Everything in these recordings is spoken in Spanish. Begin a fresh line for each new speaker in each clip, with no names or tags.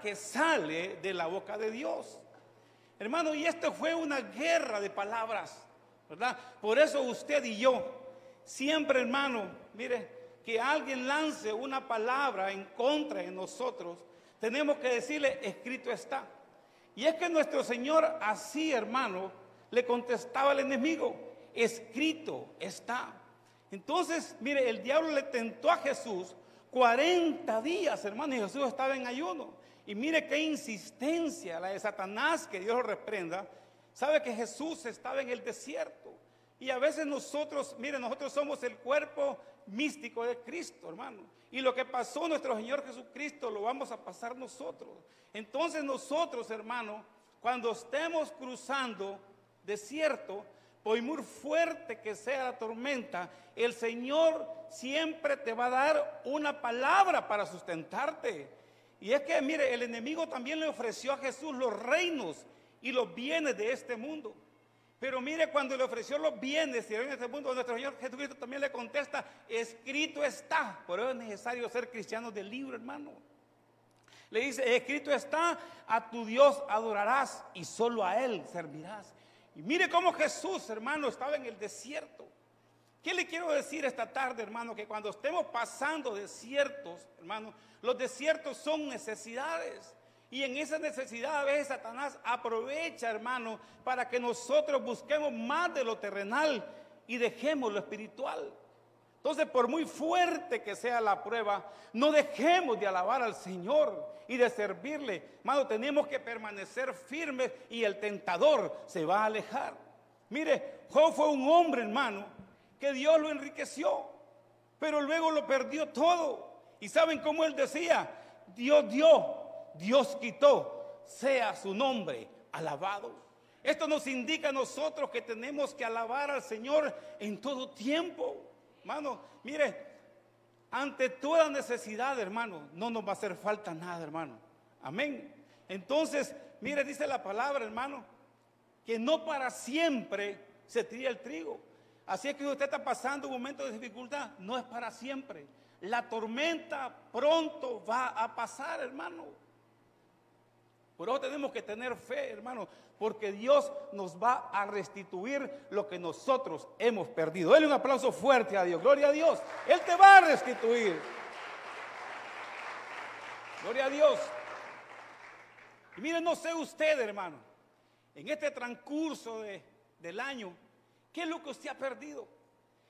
que sale de la boca de Dios. Hermano, y esto fue una guerra de palabras, ¿verdad? Por eso usted y yo, siempre hermano, mire, que alguien lance una palabra en contra de nosotros, tenemos que decirle, escrito está. Y es que nuestro Señor así, hermano, le contestaba al enemigo, escrito está. Entonces, mire, el diablo le tentó a Jesús 40 días, hermano, y Jesús estaba en ayuno. Y mire qué insistencia la de Satanás, que Dios lo reprenda. Sabe que Jesús estaba en el desierto. Y a veces nosotros, mire, nosotros somos el cuerpo místico de Cristo, hermano. Y lo que pasó nuestro Señor Jesucristo lo vamos a pasar nosotros. Entonces nosotros, hermano, cuando estemos cruzando desierto, por muy fuerte que sea la tormenta, el Señor siempre te va a dar una palabra para sustentarte. Y es que, mire, el enemigo también le ofreció a Jesús los reinos y los bienes de este mundo. Pero mire, cuando le ofreció los bienes y en este mundo, nuestro Señor Jesucristo también le contesta, escrito está. Por eso es necesario ser cristiano del libro, hermano. Le dice, escrito está, a tu Dios adorarás y solo a Él servirás. Y mire cómo Jesús, hermano, estaba en el desierto. ¿Qué le quiero decir esta tarde, hermano? Que cuando estemos pasando desiertos, hermano, los desiertos son necesidades. Y en esa necesidad a veces Satanás aprovecha, hermano, para que nosotros busquemos más de lo terrenal y dejemos lo espiritual. Entonces, por muy fuerte que sea la prueba, no dejemos de alabar al Señor y de servirle. Hermano, tenemos que permanecer firmes y el tentador se va a alejar. Mire, Job fue un hombre, hermano, que Dios lo enriqueció, pero luego lo perdió todo. Y saben cómo él decía, Dios dio, Dios quitó, sea su nombre alabado. Esto nos indica a nosotros que tenemos que alabar al Señor en todo tiempo. Hermano, mire, ante toda necesidad, hermano, no nos va a hacer falta nada, hermano. Amén. Entonces, mire, dice la palabra, hermano, que no para siempre se tira el trigo. Así es que usted está pasando un momento de dificultad, no es para siempre. La tormenta pronto va a pasar, hermano. Por eso tenemos que tener fe, hermano, porque Dios nos va a restituir lo que nosotros hemos perdido. Dale un aplauso fuerte a Dios. Gloria a Dios. Él te va a restituir. Gloria a Dios. Y miren, no sé usted, hermano, en este transcurso del año, ¿qué es lo que usted ha perdido?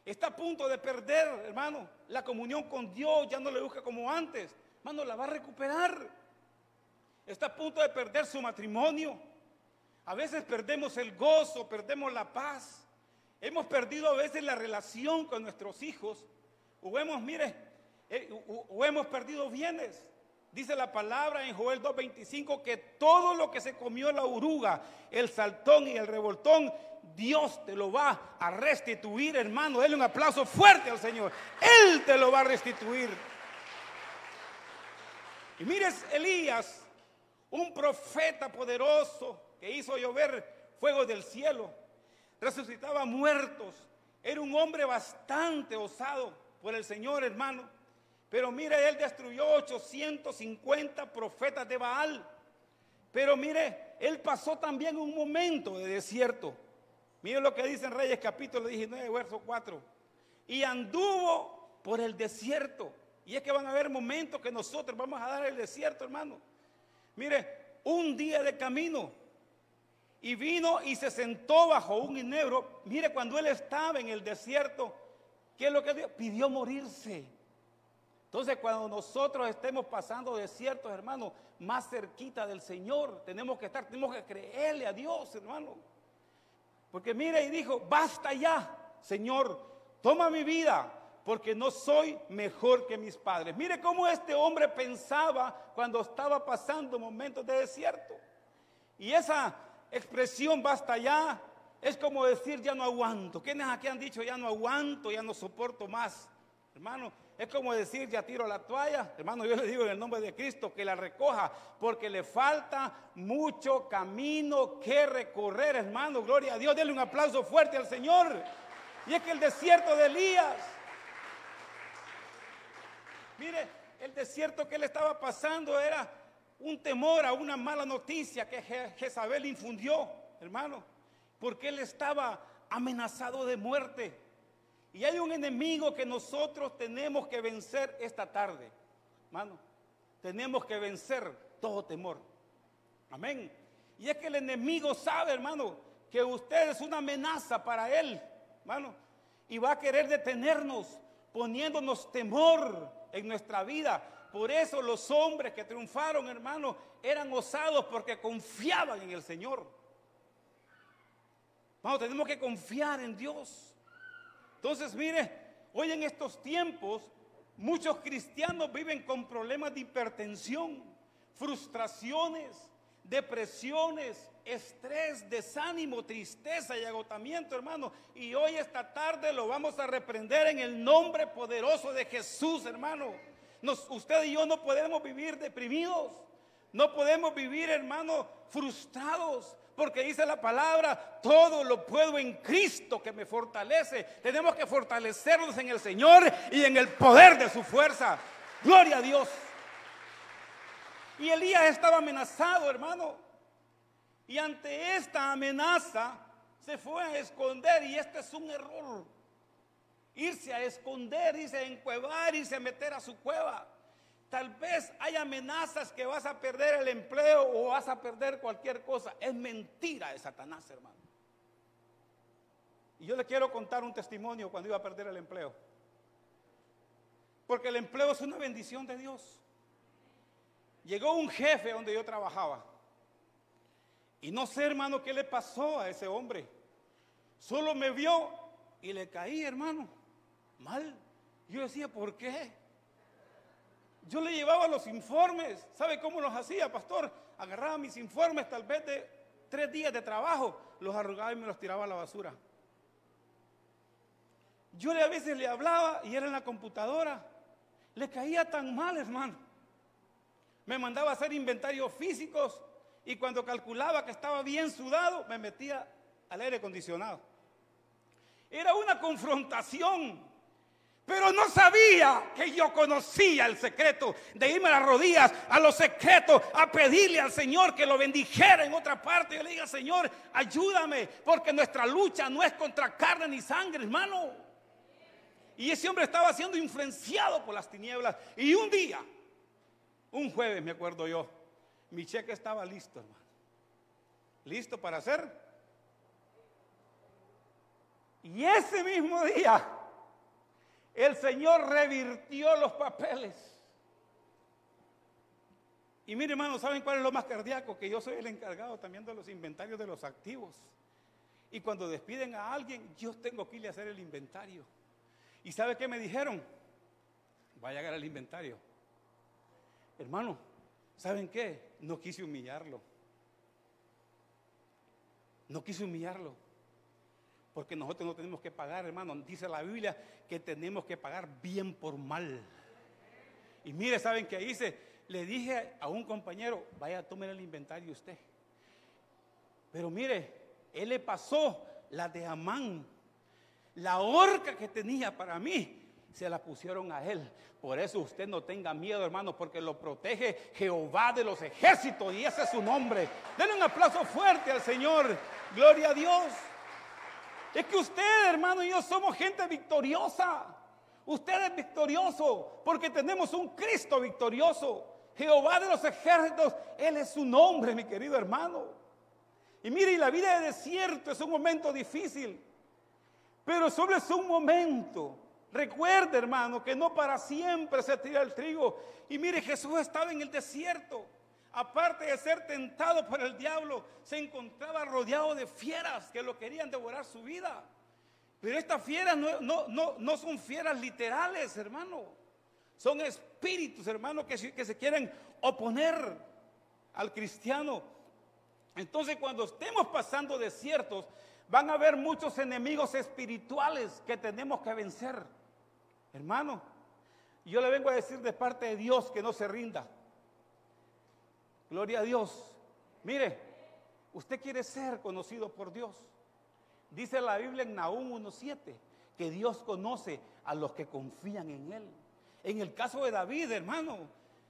Está a punto de perder, hermano, la comunión con Dios, ya no le busca como antes. Hermano, la va a recuperar. Está a punto de perder su matrimonio. A veces perdemos el gozo, perdemos la paz. Hemos perdido a veces la relación con nuestros hijos. O hemos, mire, eh, o hemos perdido bienes. Dice la palabra en Joel 2.25 que todo lo que se comió la oruga, el saltón y el revoltón, Dios te lo va a restituir, hermano. Dele un aplauso fuerte al Señor. Él te lo va a restituir. Y mires, Elías, un profeta poderoso que hizo llover fuego del cielo, resucitaba muertos. Era un hombre bastante osado por el Señor, hermano. Pero mire, él destruyó 850 profetas de Baal. Pero mire, él pasó también un momento de desierto. Miren lo que dice en Reyes capítulo 19, verso 4. Y anduvo por el desierto. Y es que van a haber momentos que nosotros vamos a dar el desierto, hermano. Mire, un día de camino. Y vino y se sentó bajo un enebro. Mire, cuando él estaba en el desierto, ¿qué es lo que dio? Pidió morirse. Entonces, cuando nosotros estemos pasando desiertos, hermano, más cerquita del Señor, tenemos que estar, tenemos que creerle a Dios, hermano. Porque mire y dijo, basta ya, Señor, toma mi vida, porque no soy mejor que mis padres. Mire cómo este hombre pensaba cuando estaba pasando momentos de desierto. Y esa expresión basta ya es como decir ya no aguanto. ¿Quiénes aquí han dicho ya no aguanto, ya no soporto más? Hermano, es como decir, ya tiro la toalla. Hermano, yo le digo en el nombre de Cristo que la recoja, porque le falta mucho camino que recorrer, hermano. Gloria a Dios. Denle un aplauso fuerte al Señor. Y es que el desierto de Elías, mire, el desierto que él estaba pasando era un temor a una mala noticia que Jezabel infundió, hermano, porque él estaba amenazado de muerte. Y hay un enemigo que nosotros tenemos que vencer esta tarde, hermano. Tenemos que vencer todo temor. Amén. Y es que el enemigo sabe, hermano, que usted es una amenaza para él, hermano. Y va a querer detenernos, poniéndonos temor en nuestra vida. Por eso los hombres que triunfaron, hermano, eran osados porque confiaban en el Señor. Vamos, tenemos que confiar en Dios. Entonces, mire, hoy en estos tiempos, muchos cristianos viven con problemas de hipertensión, frustraciones, depresiones, estrés, desánimo, tristeza y agotamiento, hermano. Y hoy esta tarde lo vamos a reprender en el nombre poderoso de Jesús, hermano. usted y yo no podemos vivir deprimidos. No podemos vivir, hermano, frustrados. Porque dice la palabra, todo lo puedo en Cristo que me fortalece. Tenemos que fortalecernos en el Señor y en el poder de su fuerza. Gloria a Dios. Y Elías estaba amenazado, hermano. Y ante esta amenaza se fue a esconder y este es un error. Irse a esconder, irse a encuevar, irse a meter a su cueva. Tal vez hay amenazas que vas a perder el empleo o vas a perder cualquier cosa. Es mentira de Satanás, hermano. Y yo le quiero contar un testimonio cuando iba a perder el empleo. Porque el empleo es una bendición de Dios. Llegó un jefe donde yo trabajaba. Y no sé, hermano, qué le pasó a ese hombre. Solo me vio y le caí, hermano. Mal. Yo decía, ¿por qué? Yo le llevaba los informes. ¿Sabe cómo los hacía, pastor? Agarraba mis informes tal vez de tres días de trabajo, los arrugaba y me los tiraba a la basura. Yo a veces le hablaba y era en la computadora. Le caía tan mal, hermano. Me mandaba a hacer inventarios físicos y cuando calculaba que estaba bien sudado, me metía al aire acondicionado. Era una confrontación, pero no sabía que yo conocía el secreto de irme a las rodillas, a los secretos, a pedirle al Señor que lo bendijera en otra parte. Yo le diga, Señor, ayúdame, porque nuestra lucha no es contra carne ni sangre, hermano. Y ese hombre estaba siendo influenciado por las tinieblas. Y un día, un jueves me acuerdo yo, mi cheque estaba listo, hermano. Listo para hacer. Y ese mismo día, el Señor revirtió los papeles. Y mire, hermano, ¿saben cuál es lo más cardíaco? Que yo soy el encargado también de los inventarios de los activos. Y cuando despiden a alguien, yo tengo que irle a hacer el inventario. ¿Y sabe qué me dijeron? Va a llegar el inventario. Hermano, ¿saben qué? No quise humillarlo. No quise humillarlo. Porque nosotros no tenemos que pagar, hermano. Dice la Biblia que tenemos que pagar bien por mal. Y mire, ¿saben qué hice? Le dije a un compañero, vaya, tome el inventario usted. Pero mire, él le pasó la de Amán. La horca que tenía para mí, se la pusieron a él. Por eso usted no tenga miedo, hermano, porque lo protege Jehová de los ejércitos y ese es su nombre. Denle un aplauso fuerte al Señor. Gloria a Dios. Es que usted, hermano, y yo somos gente victoriosa. Usted es victorioso porque tenemos un Cristo victorioso. Jehová de los ejércitos, Él es su nombre, mi querido hermano. Y mire, la vida de desierto es un momento difícil, pero solo es un momento. Recuerde, hermano, que no para siempre se tira el trigo. Y mire, Jesús estaba en el desierto. Aparte de ser tentado por el diablo, se encontraba rodeado de fieras que lo querían devorar su vida. Pero estas fieras no, no, no, son fieras literales, hermano. Son espíritus, hermano, que, que se quieren oponer al cristiano. Entonces, cuando estemos pasando desiertos, van a haber muchos enemigos espirituales que tenemos que vencer. Hermano, yo le vengo a decir de parte de Dios que no se rinda. Gloria a Dios. Mire, usted quiere ser conocido por Dios. Dice la Biblia en Nahum 1.7 que Dios conoce a los que confían en Él. En el caso de David, hermano,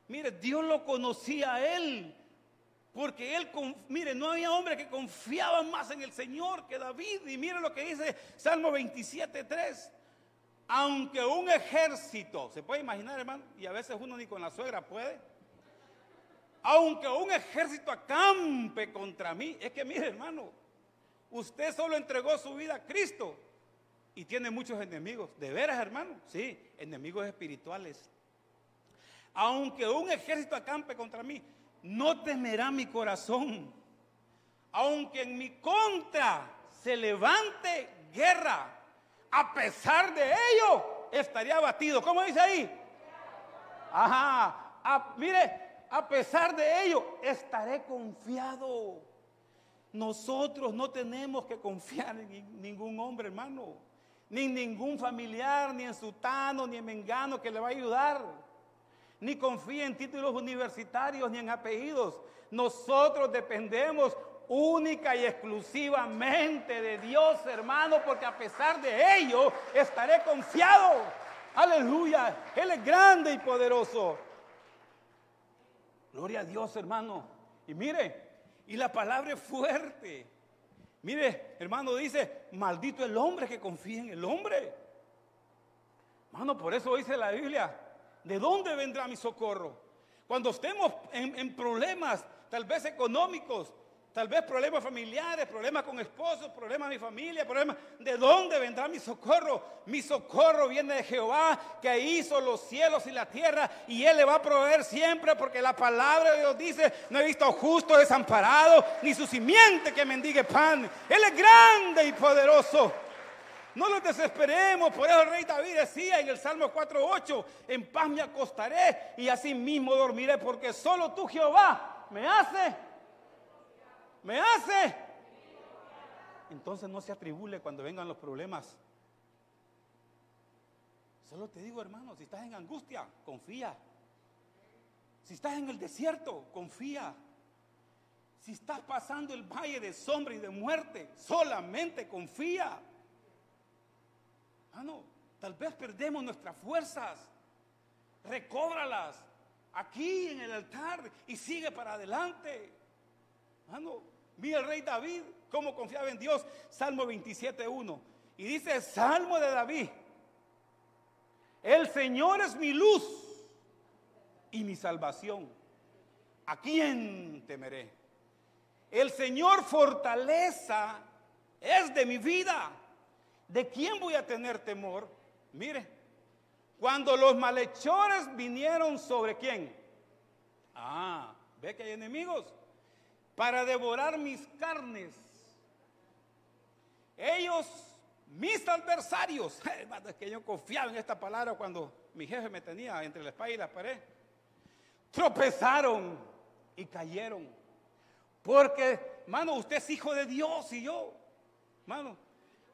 Mire, Dios lo conocía a él. Porque él, mire, no había hombre que confiaba más en el Señor que David. Y mire lo que dice Salmo 27, 3. Aunque un ejército, ¿se puede imaginar, hermano? Y a veces uno ni con la suegra puede. Aunque un ejército acampe contra mí. Es que mire, hermano, usted solo entregó su vida a Cristo y tiene muchos enemigos. ¿De veras, hermano? Sí, enemigos espirituales. Aunque un ejército acampe contra mí, no temerá mi corazón. Aunque en mi contra se levante guerra, a pesar de ello, estaría abatido. ¿Cómo dice ahí? Ajá, mire, a pesar de ello, estaré confiado. Nosotros no tenemos que confiar en ningún hombre, hermano, ni en ningún familiar, ni en sutano, ni en mengano que le va a ayudar ni confía en títulos universitarios ni en apellidos. Nosotros dependemos única y exclusivamente de Dios, hermano, porque a pesar de ello estaré confiado. Aleluya, Él es grande y poderoso. Gloria a Dios, hermano. Y mire, y la palabra es fuerte. Mire, hermano, dice, maldito el hombre que confía en el hombre. Hermano, por eso dice la Biblia, ¿de dónde vendrá mi socorro? Cuando estemos en, problemas, tal vez económicos, tal vez problemas familiares, problemas con esposos, problemas de mi familia, problemas, ¿de dónde vendrá mi socorro? Mi socorro viene de Jehová que hizo los cielos y la tierra y Él le va a proveer siempre porque la palabra de Dios dice, no he visto justo desamparado, ni su simiente que mendigue pan. Él es grande y poderoso. No nos desesperemos, por eso el rey David decía en el Salmo 4.8, en paz me acostaré y así mismo dormiré, porque solo tú Jehová me hace, me hace. Entonces no se atribule cuando vengan los problemas. Solo te digo, hermano, si estás en angustia, confía. Si estás en el desierto, confía. Si estás pasando el valle de sombra y de muerte, solamente confía. Hermano, tal vez perdemos nuestras fuerzas. Recóbralas aquí en el altar y sigue para adelante. Hermano, mira el rey David cómo confiaba en Dios. Salmo 27.1. Y dice, Salmo de David. El Señor es mi luz y mi salvación. ¿A quién temeré? El Señor fortaleza es de mi vida. ¿De quién voy a tener temor? Mire, cuando los malhechores vinieron sobre quién? Ah, ve que hay enemigos para devorar mis carnes. Ellos, mis adversarios, es que yo confiaba en esta palabra cuando mi jefe me tenía entre la espalda y la pared, tropezaron y cayeron. Porque, mano, usted es hijo de Dios y yo, mano,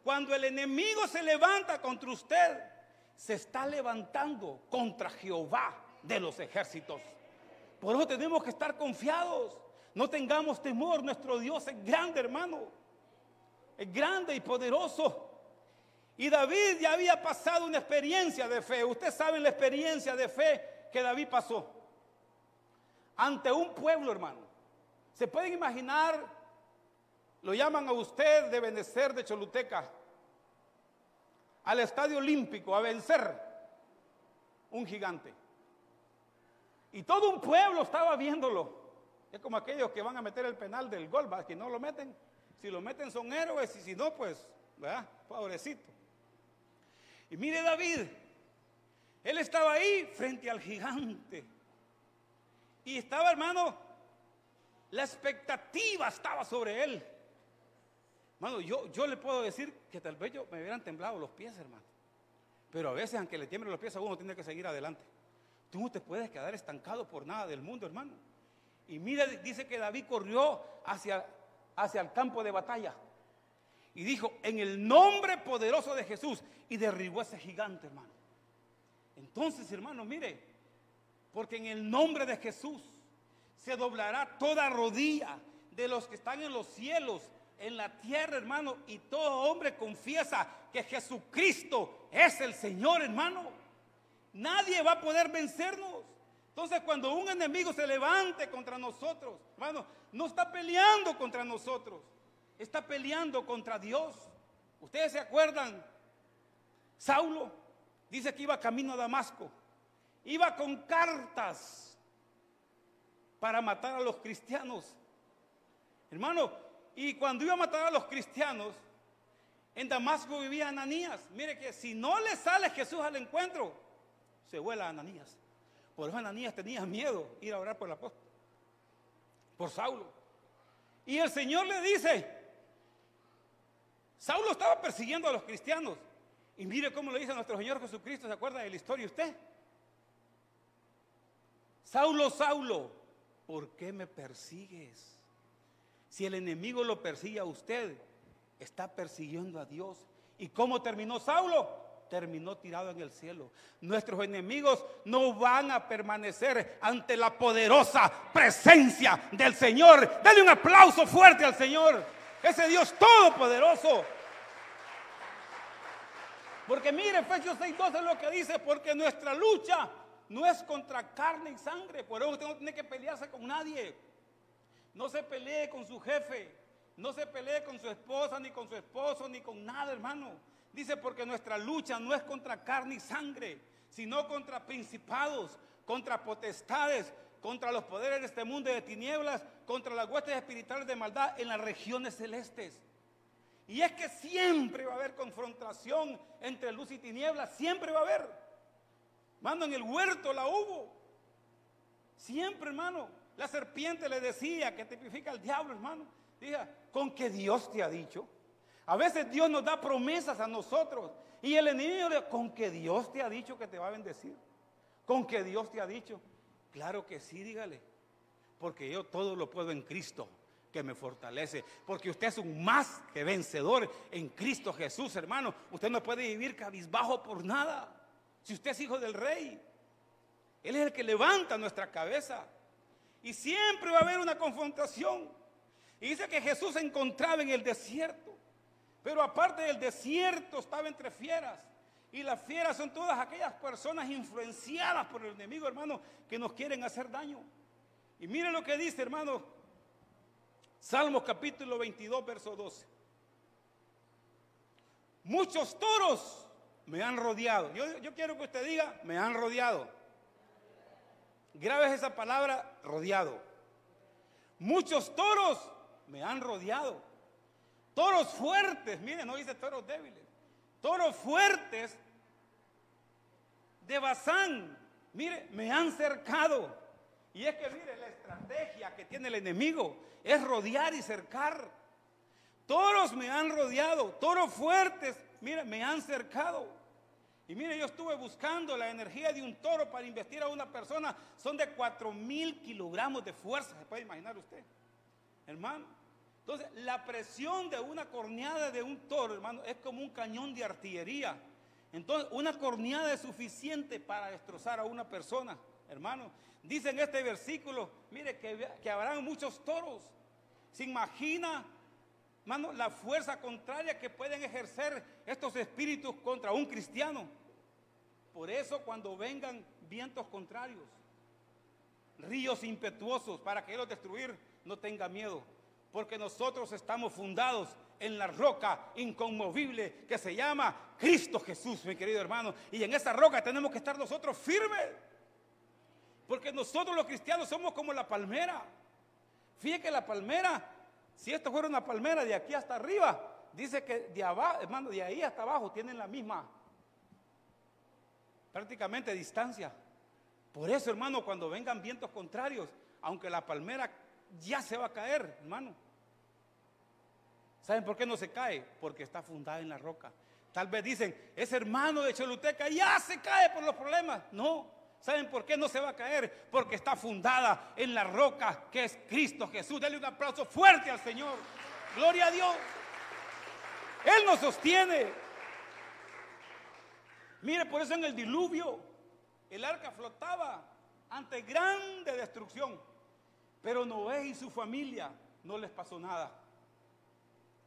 cuando el enemigo se levanta contra usted, se está levantando contra Jehová de los ejércitos. Por eso tenemos que estar confiados. No tengamos temor. Nuestro Dios es grande, hermano. Es grande y poderoso. Y David ya había pasado una experiencia de fe. Ustedes saben la experiencia de fe que David pasó. Ante un pueblo, hermano. ¿Se pueden imaginar lo llaman a usted de Benecer de Choluteca al Estadio Olímpico a vencer un gigante. Y todo un pueblo estaba viéndolo. Es como aquellos que van a meter el penal del gol, que no lo meten. Si lo meten son héroes y si no, pues, ¿verdad? Pobrecito. Y mire David, él estaba ahí frente al gigante. Y estaba, hermano, la expectativa estaba sobre él. Hermano, yo, yo le puedo decir que tal vez yo me hubieran temblado los pies, hermano. Pero a veces, aunque le tiemblen los pies a uno, tiene que seguir adelante. Tú no te puedes quedar estancado por nada del mundo, hermano. Y mira, dice que David corrió hacia, hacia el campo de batalla. Y dijo, en el nombre poderoso de Jesús. Y derribó a ese gigante, hermano. Entonces, hermano, mire, porque en el nombre de Jesús se doblará toda rodilla de los que están en los cielos en la tierra, hermano, y todo hombre confiesa que Jesucristo es el Señor, hermano. Nadie va a poder vencernos. Entonces cuando un enemigo se levante contra nosotros, hermano, no está peleando contra nosotros, está peleando contra Dios. Ustedes se acuerdan, Saulo dice que iba camino a Damasco, iba con cartas para matar a los cristianos. Hermano, y cuando iba a matar a los cristianos, en Damasco vivía Ananías. Mire que si no le sale Jesús al encuentro, se vuela a Ananías. Por eso Ananías tenía miedo ir a orar por el apóstol, por Saulo. Y el Señor le dice, Saulo estaba persiguiendo a los cristianos. Y mire cómo le dice nuestro Señor Jesucristo, ¿se acuerda de la historia usted? Saulo, Saulo, ¿por qué me persigues? Si el enemigo lo persigue a usted, está persiguiendo a Dios. ¿Y cómo terminó Saulo? Terminó tirado en el cielo. Nuestros enemigos no van a permanecer ante la poderosa presencia del Señor. Dale un aplauso fuerte al Señor. Ese Dios todopoderoso. Porque mire, Efesios 6:12 es lo que dice, porque nuestra lucha no es contra carne y sangre. Por eso usted no tiene que pelearse con nadie. No se pelee con su jefe. No se pelee con su esposa, ni con su esposo, ni con nada, hermano. Dice, porque nuestra lucha no es contra carne y sangre, sino contra principados, contra potestades, contra los poderes de este mundo de tinieblas, contra las huestes espirituales de maldad en las regiones celestes. Y es que siempre va a haber confrontación entre luz y tinieblas, siempre va a haber. Mano, en el huerto la hubo. Siempre, hermano. La serpiente le decía que tipifica al diablo, hermano. Diga, con que Dios te ha dicho. A veces Dios nos da promesas a nosotros y el enemigo le con que Dios te ha dicho que te va a bendecir. Con que Dios te ha dicho. Claro que sí, dígale. Porque yo todo lo puedo en Cristo que me fortalece. Porque usted es un más que vencedor en Cristo Jesús, hermano. Usted no puede vivir cabizbajo por nada. Si usted es hijo del rey, Él es el que levanta nuestra cabeza. Y siempre va a haber una confrontación. Y dice que Jesús se encontraba en el desierto. Pero aparte del desierto estaba entre fieras. Y las fieras son todas aquellas personas influenciadas por el enemigo, hermano, que nos quieren hacer daño. Y mire lo que dice, hermano, Salmos capítulo 22, verso 12. Muchos toros me han rodeado. Yo, yo quiero que usted diga, me han rodeado. Grabes esa palabra, rodeado. Muchos toros me han rodeado. Toros fuertes, miren, no dice toros débiles. Toros fuertes de Bazán, mire, me han cercado. Y es que, mire, la estrategia que tiene el enemigo es rodear y cercar. Toros me han rodeado, toros fuertes, mire, me han cercado. Y mire, yo estuve buscando la energía de un toro para investir a una persona. Son de 4 mil kilogramos de fuerza, se puede imaginar usted. Hermano, entonces, la presión de una corneada de un toro, hermano, es como un cañón de artillería. Entonces, una corneada es suficiente para destrozar a una persona, hermano. Dice en este versículo, mire, que, que habrán muchos toros. Se imagina, hermano, la fuerza contraria que pueden ejercer estos espíritus contra un cristiano. Por eso cuando vengan vientos contrarios, ríos impetuosos para que los destruir, no tenga miedo porque nosotros estamos fundados en la roca inconmovible que se llama Cristo Jesús, mi querido hermano. Y en esa roca tenemos que estar nosotros firmes. Porque nosotros los cristianos somos como la palmera. Fíjate que la palmera, si esto fuera una palmera de aquí hasta arriba, dice que de abajo, hermano, de ahí hasta abajo tienen la misma prácticamente distancia. Por eso, hermano, cuando vengan vientos contrarios, aunque la palmera ya se va a caer, hermano. ¿Saben por qué no se cae? Porque está fundada en la roca. Tal vez dicen, ese hermano de Choluteca ya se cae por los problemas. No, ¿saben por qué no se va a caer? Porque está fundada en la roca que es Cristo Jesús. Dale un aplauso fuerte al Señor. Gloria a Dios. Él nos sostiene. Mire, por eso en el diluvio el arca flotaba ante grande destrucción. Pero Noé y su familia no les pasó nada.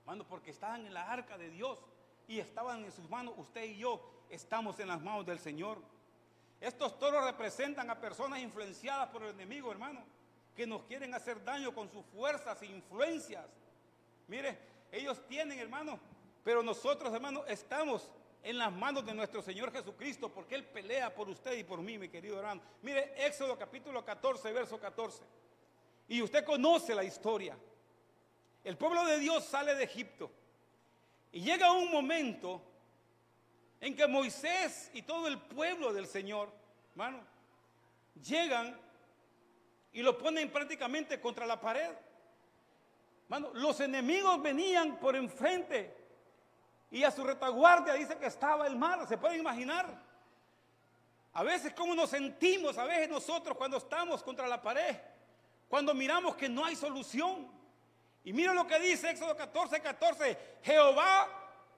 Hermano, porque estaban en la arca de Dios y estaban en sus manos. Usted y yo estamos en las manos del Señor. Estos toros representan a personas influenciadas por el enemigo, hermano, que nos quieren hacer daño con sus fuerzas e influencias. Mire, ellos tienen, hermano, pero nosotros, hermano, estamos en las manos de nuestro Señor Jesucristo, porque Él pelea por usted y por mí, mi querido hermano. Mire, Éxodo capítulo 14, verso 14. Y usted conoce la historia. El pueblo de Dios sale de Egipto. Y llega un momento en que Moisés y todo el pueblo del Señor, hermano, llegan y lo ponen prácticamente contra la pared. Hermano, los enemigos venían por enfrente y a su retaguardia dice que estaba el mar, ¿se puede imaginar? A veces cómo nos sentimos, a veces nosotros cuando estamos contra la pared, cuando miramos que no hay solución. Y mira lo que dice Éxodo 14, 14, Jehová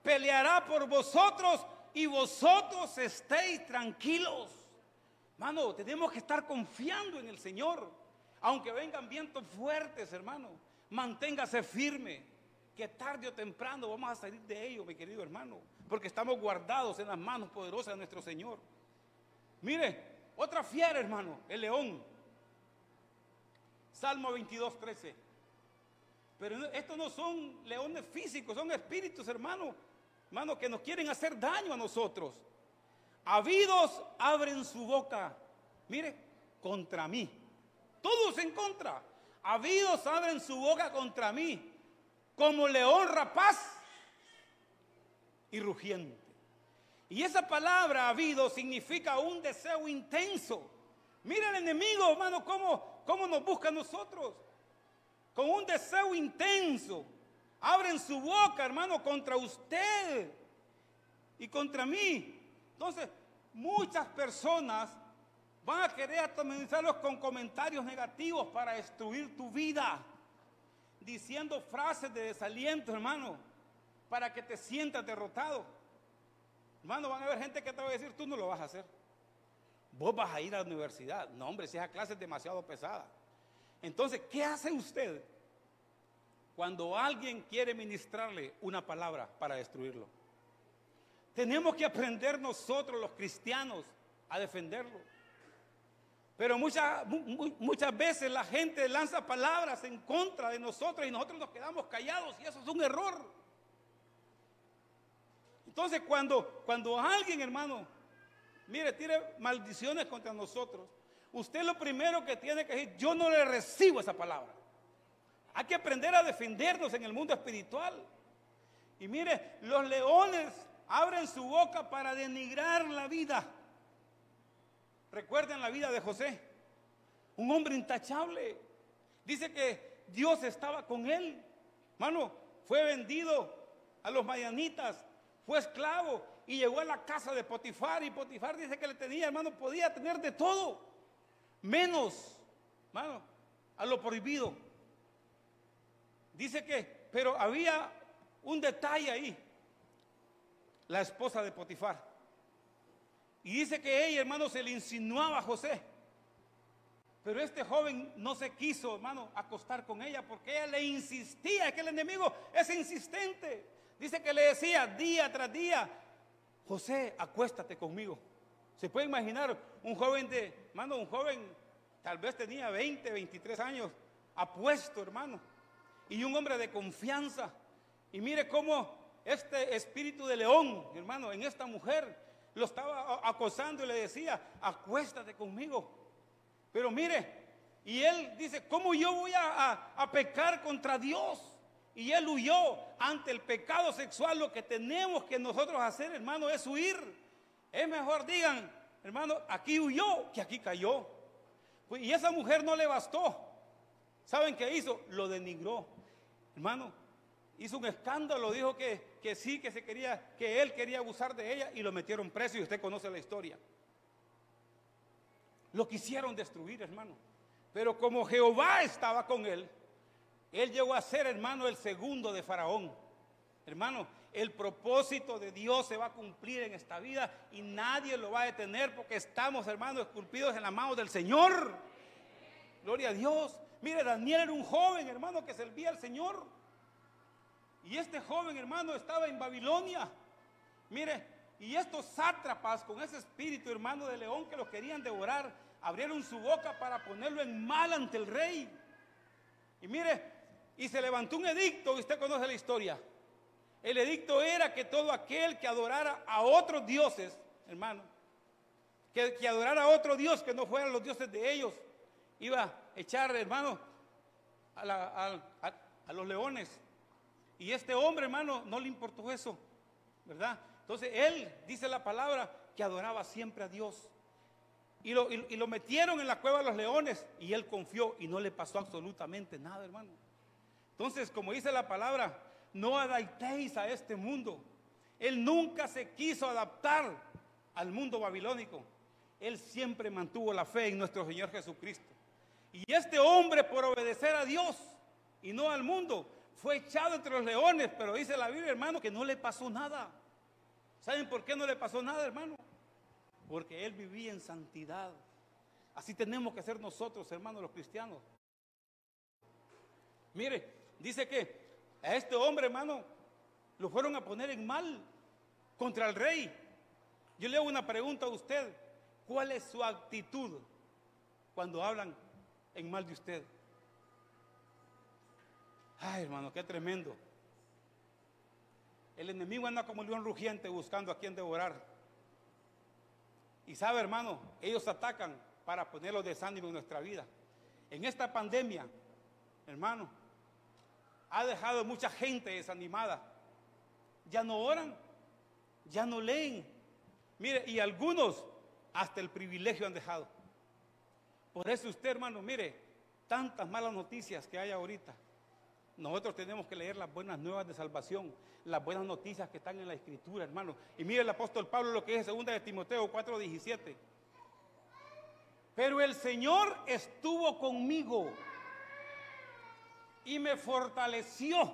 peleará por vosotros y vosotros estéis tranquilos. Hermano, tenemos que estar confiando en el Señor. Aunque vengan vientos fuertes, hermano, manténgase firme. Que tarde o temprano vamos a salir de ello, mi querido hermano. Porque estamos guardados en las manos poderosas de nuestro Señor. Mire, otra fiera, hermano, el león. Salmo 22, 13. Pero estos no son leones físicos, son espíritus, hermano hermano, que nos quieren hacer daño a nosotros. Habidos abren su boca, mire, contra mí. Todos en contra. Habidos abren su boca contra mí, como león rapaz y rugiente. Y esa palabra habido significa un deseo intenso. Mire el enemigo, hermano, cómo, cómo nos busca a nosotros. Con un deseo intenso abren su boca, hermano, contra usted y contra mí. Entonces, muchas personas van a querer atormentarlos con comentarios negativos para destruir tu vida, diciendo frases de desaliento, hermano, para que te sientas derrotado. Hermano, van a haber gente que te va a decir, tú no lo vas a hacer. Vos vas a ir a la universidad. No, hombre, si esa clase es demasiado pesada. Entonces, ¿qué hace usted? cuando alguien quiere ministrarle una palabra para destruirlo. Tenemos que aprender nosotros los cristianos a defenderlo. Pero muchas, muchas veces la gente lanza palabras en contra de nosotros y nosotros nos quedamos callados y eso es un error. Entonces cuando, cuando alguien, hermano, mire, tiene maldiciones contra nosotros, usted lo primero que tiene que decir, yo no le recibo esa palabra. Hay que aprender a defendernos en el mundo espiritual. Y mire, los leones abren su boca para denigrar la vida. Recuerden la vida de José, un hombre intachable. Dice que Dios estaba con él. Mano, fue vendido a los mayanitas, fue esclavo y llegó a la casa de Potifar. Y Potifar dice que le tenía, hermano, podía tener de todo, menos, mano, a lo prohibido. Dice que, pero había un detalle ahí. La esposa de Potifar. Y dice que ella, hermano, se le insinuaba a José. Pero este joven no se quiso, hermano, acostar con ella porque ella le insistía, que el enemigo es insistente. Dice que le decía día tras día, José, acuéstate conmigo. Se puede imaginar un joven de, hermano, un joven, tal vez tenía 20, 23 años, apuesto, hermano y un hombre de confianza. Y mire cómo este espíritu de león, hermano, en esta mujer lo estaba acosando y le decía, acuéstate conmigo. Pero mire, y él dice, ¿cómo yo voy a, a, pecar contra Dios? Y él huyó ante el pecado sexual. Lo que tenemos que nosotros hacer, hermano, es huir. Es mejor, digan, hermano, aquí huyó que aquí cayó. Y esa mujer no le bastó. ¿Saben qué hizo? Lo denigró. Hermano, hizo un escándalo, dijo que, que sí, que se quería, que él quería abusar de ella y lo metieron preso y usted conoce la historia. Lo quisieron destruir, hermano. Pero como Jehová estaba con él, él llegó a ser, hermano, el segundo de Faraón. Hermano, el propósito de Dios se va a cumplir en esta vida y nadie lo va a detener porque estamos, hermano, esculpidos en la mano del Señor. Gloria a Dios. Mire, Daniel era un joven, hermano, que servía al Señor. Y este joven, hermano, estaba en Babilonia. Mire, y estos sátrapas con ese espíritu, hermano, de león que lo querían devorar, abrieron su boca para ponerlo en mal ante el rey. Y mire, y se levantó un edicto, y usted conoce la historia. El edicto era que todo aquel que adorara a otros dioses, hermano, que, que adorara a otro dios que no fueran los dioses de ellos, iba a echar, hermano, a, a los leones. Y este hombre, hermano, no le importó eso, ¿verdad? Entonces él, dice la palabra, que adoraba siempre a Dios. Y lo, y lo, metieron en la cueva de los leones y él confió y no le pasó absolutamente nada, hermano. Entonces, como dice la palabra, no adaptéis a este mundo. Él nunca se quiso adaptar al mundo babilónico. Él siempre mantuvo la fe en nuestro Señor Jesucristo. Y este hombre, por obedecer a Dios y no al mundo, fue echado entre los leones, pero dice la Biblia, hermano, que no le pasó nada. ¿Saben por qué no le pasó nada, hermano? Porque él vivía en santidad. Así tenemos que ser nosotros, hermanos, los cristianos. Mire, dice que a este hombre, hermano, lo fueron a poner en mal contra el rey. Yo le hago una pregunta a usted. ¿Cuál es su actitud cuando hablan en mal de usted? Ay, hermano, qué tremendo. El enemigo anda como león rugiente buscando a quien devorar. Y sabe, hermano, ellos atacan para poner los desánimos en nuestra vida. En esta pandemia, hermano, ha dejado mucha gente desanimada. Ya no oran, ya no leen. Mire, y algunos hasta el privilegio han dejado. Por eso usted, hermano, mire, tantas malas noticias que hay ahorita. Nosotros tenemos que leer las buenas nuevas de salvación, las buenas noticias que están en la escritura, hermano. Y mire el apóstol Pablo lo que es 2 de Timoteo 4:17. Pero el Señor estuvo conmigo y me fortaleció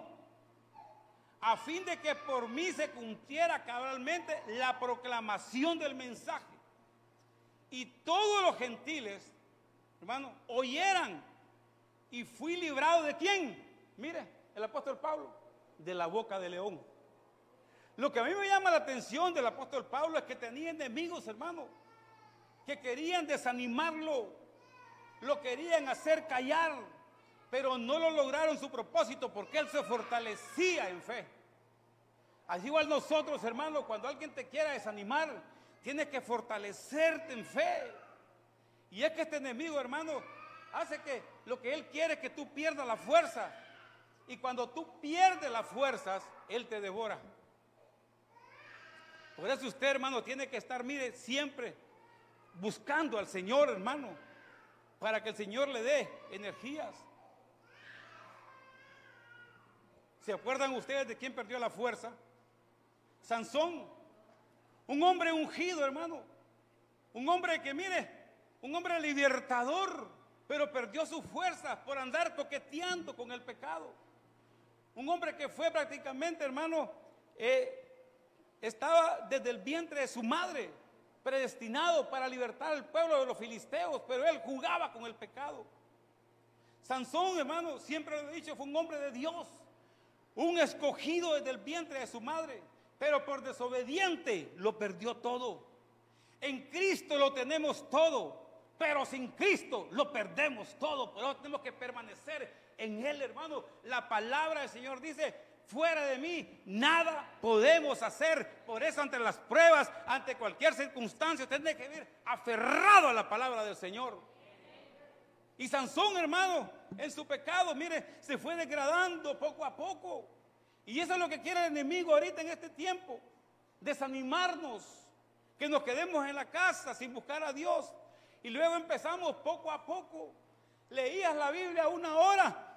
a fin de que por mí se cumpliera cabalmente la proclamación del mensaje. Y todos los gentiles, hermano, oyeran y fui librado de quién? Mire, el apóstol Pablo, de la boca de león. Lo que a mí me llama la atención del apóstol Pablo es que tenía enemigos, hermano, que querían desanimarlo, lo querían hacer callar, pero no lo lograron su propósito porque él se fortalecía en fe. Así igual nosotros, hermano, cuando alguien te quiera desanimar, tienes que fortalecerte en fe. Y es que este enemigo, hermano, hace que lo que él quiere es que tú pierdas la fuerza. Y cuando tú pierdes las fuerzas, Él te devora. Por eso usted, hermano, tiene que estar, mire, siempre buscando al Señor, hermano, para que el Señor le dé energías. ¿Se acuerdan ustedes de quién perdió la fuerza? Sansón, un hombre ungido, hermano. Un hombre que, mire, un hombre libertador, pero perdió su fuerza por andar toqueteando con el pecado. Un hombre que fue prácticamente, hermano, eh, estaba desde el vientre de su madre, predestinado para libertar al pueblo de los filisteos, pero él jugaba con el pecado. Sansón, hermano, siempre lo he dicho, fue un hombre de Dios, un escogido desde el vientre de su madre, pero por desobediente lo perdió todo. En Cristo lo tenemos todo, pero sin Cristo lo perdemos todo. Por eso tenemos que permanecer en Él, hermano. La palabra del Señor dice, fuera de mí nada podemos hacer. Por eso ante las pruebas, ante cualquier circunstancia, usted tiene que vivir aferrado a la palabra del Señor. Y Sansón, hermano, en su pecado, mire, se fue degradando poco a poco. Y eso es lo que quiere el enemigo ahorita en este tiempo. Desanimarnos, que nos quedemos en la casa sin buscar a Dios. Y luego empezamos poco a poco leías la Biblia una hora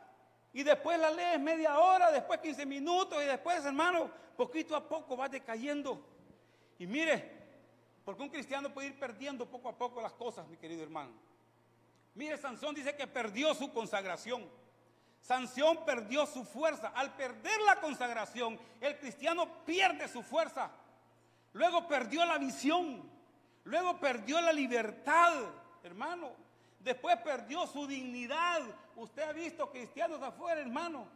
y después la lees media hora, después 15 minutos y después, hermano, poquito a poco vas decayendo. Y mire, porque un cristiano puede ir perdiendo poco a poco las cosas, mi querido hermano. Mire, Sansón dice que perdió su consagración. Sansón perdió su fuerza. Al perder la consagración, el cristiano pierde su fuerza. Luego perdió la visión. Luego perdió la libertad, hermano. Después perdió su dignidad. Usted ha visto cristianos afuera, hermano,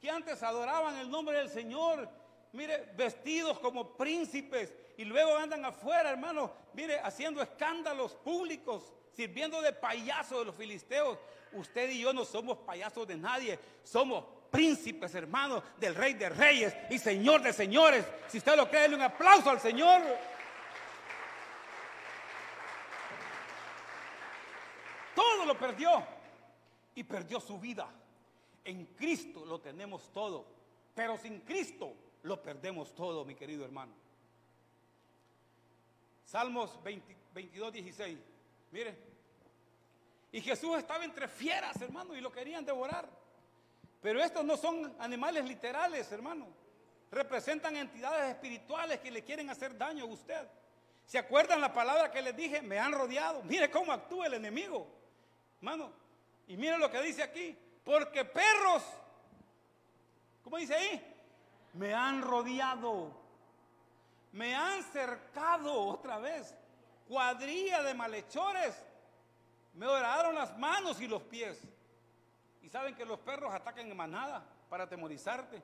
que antes adoraban el nombre del Señor mire, vestidos como príncipes y luego andan afuera, hermano, mire, haciendo escándalos públicos, sirviendo de payasos de los filisteos. Usted y yo no somos payasos de nadie, somos príncipes, hermano, del rey de reyes y señor de señores. Si usted lo cree, denle un aplauso al Señor. Todo lo perdió y perdió su vida. En Cristo lo tenemos todo, pero sin Cristo lo perdemos todo, mi querido hermano. Salmos 22, 16. Mire. Y Jesús estaba entre fieras, hermano, y lo querían devorar. Pero estos no son animales literales, hermano. Representan entidades espirituales que le quieren hacer daño a usted. ¿Se acuerdan la palabra que les dije? Me han rodeado. Mire cómo actúa el enemigo. Hermano, y mire lo que dice aquí. Porque perros, ¿cómo dice ahí? Me han rodeado. Me han cercado otra vez. Cuadrilla de malhechores. Me oraron las manos y los pies. Y saben que los perros atacan en manada para atemorizarte.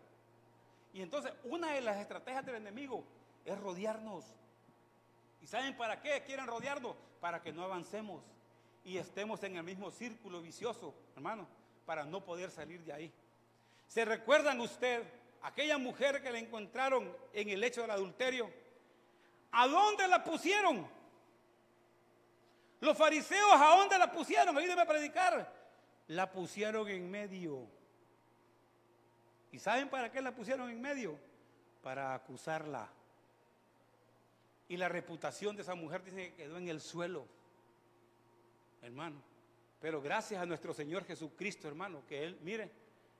Y entonces una de las estrategias del enemigo es rodearnos. ¿Y saben para qué quieren rodearnos? Para que no avancemos y estemos en el mismo círculo vicioso, hermano, para no poder salir de ahí. ¿Se recuerdan usted aquella mujer que le encontraron en el hecho del adulterio? ¿A dónde la pusieron? Los fariseos, ¿a dónde la pusieron? Ayúdeme a predicar la pusieron en medio. ¿Y saben para qué la pusieron en medio? Para acusarla. Y la reputación de esa mujer dice que quedó en el suelo, hermano. Pero gracias a nuestro Señor Jesucristo, hermano, que Él, mire,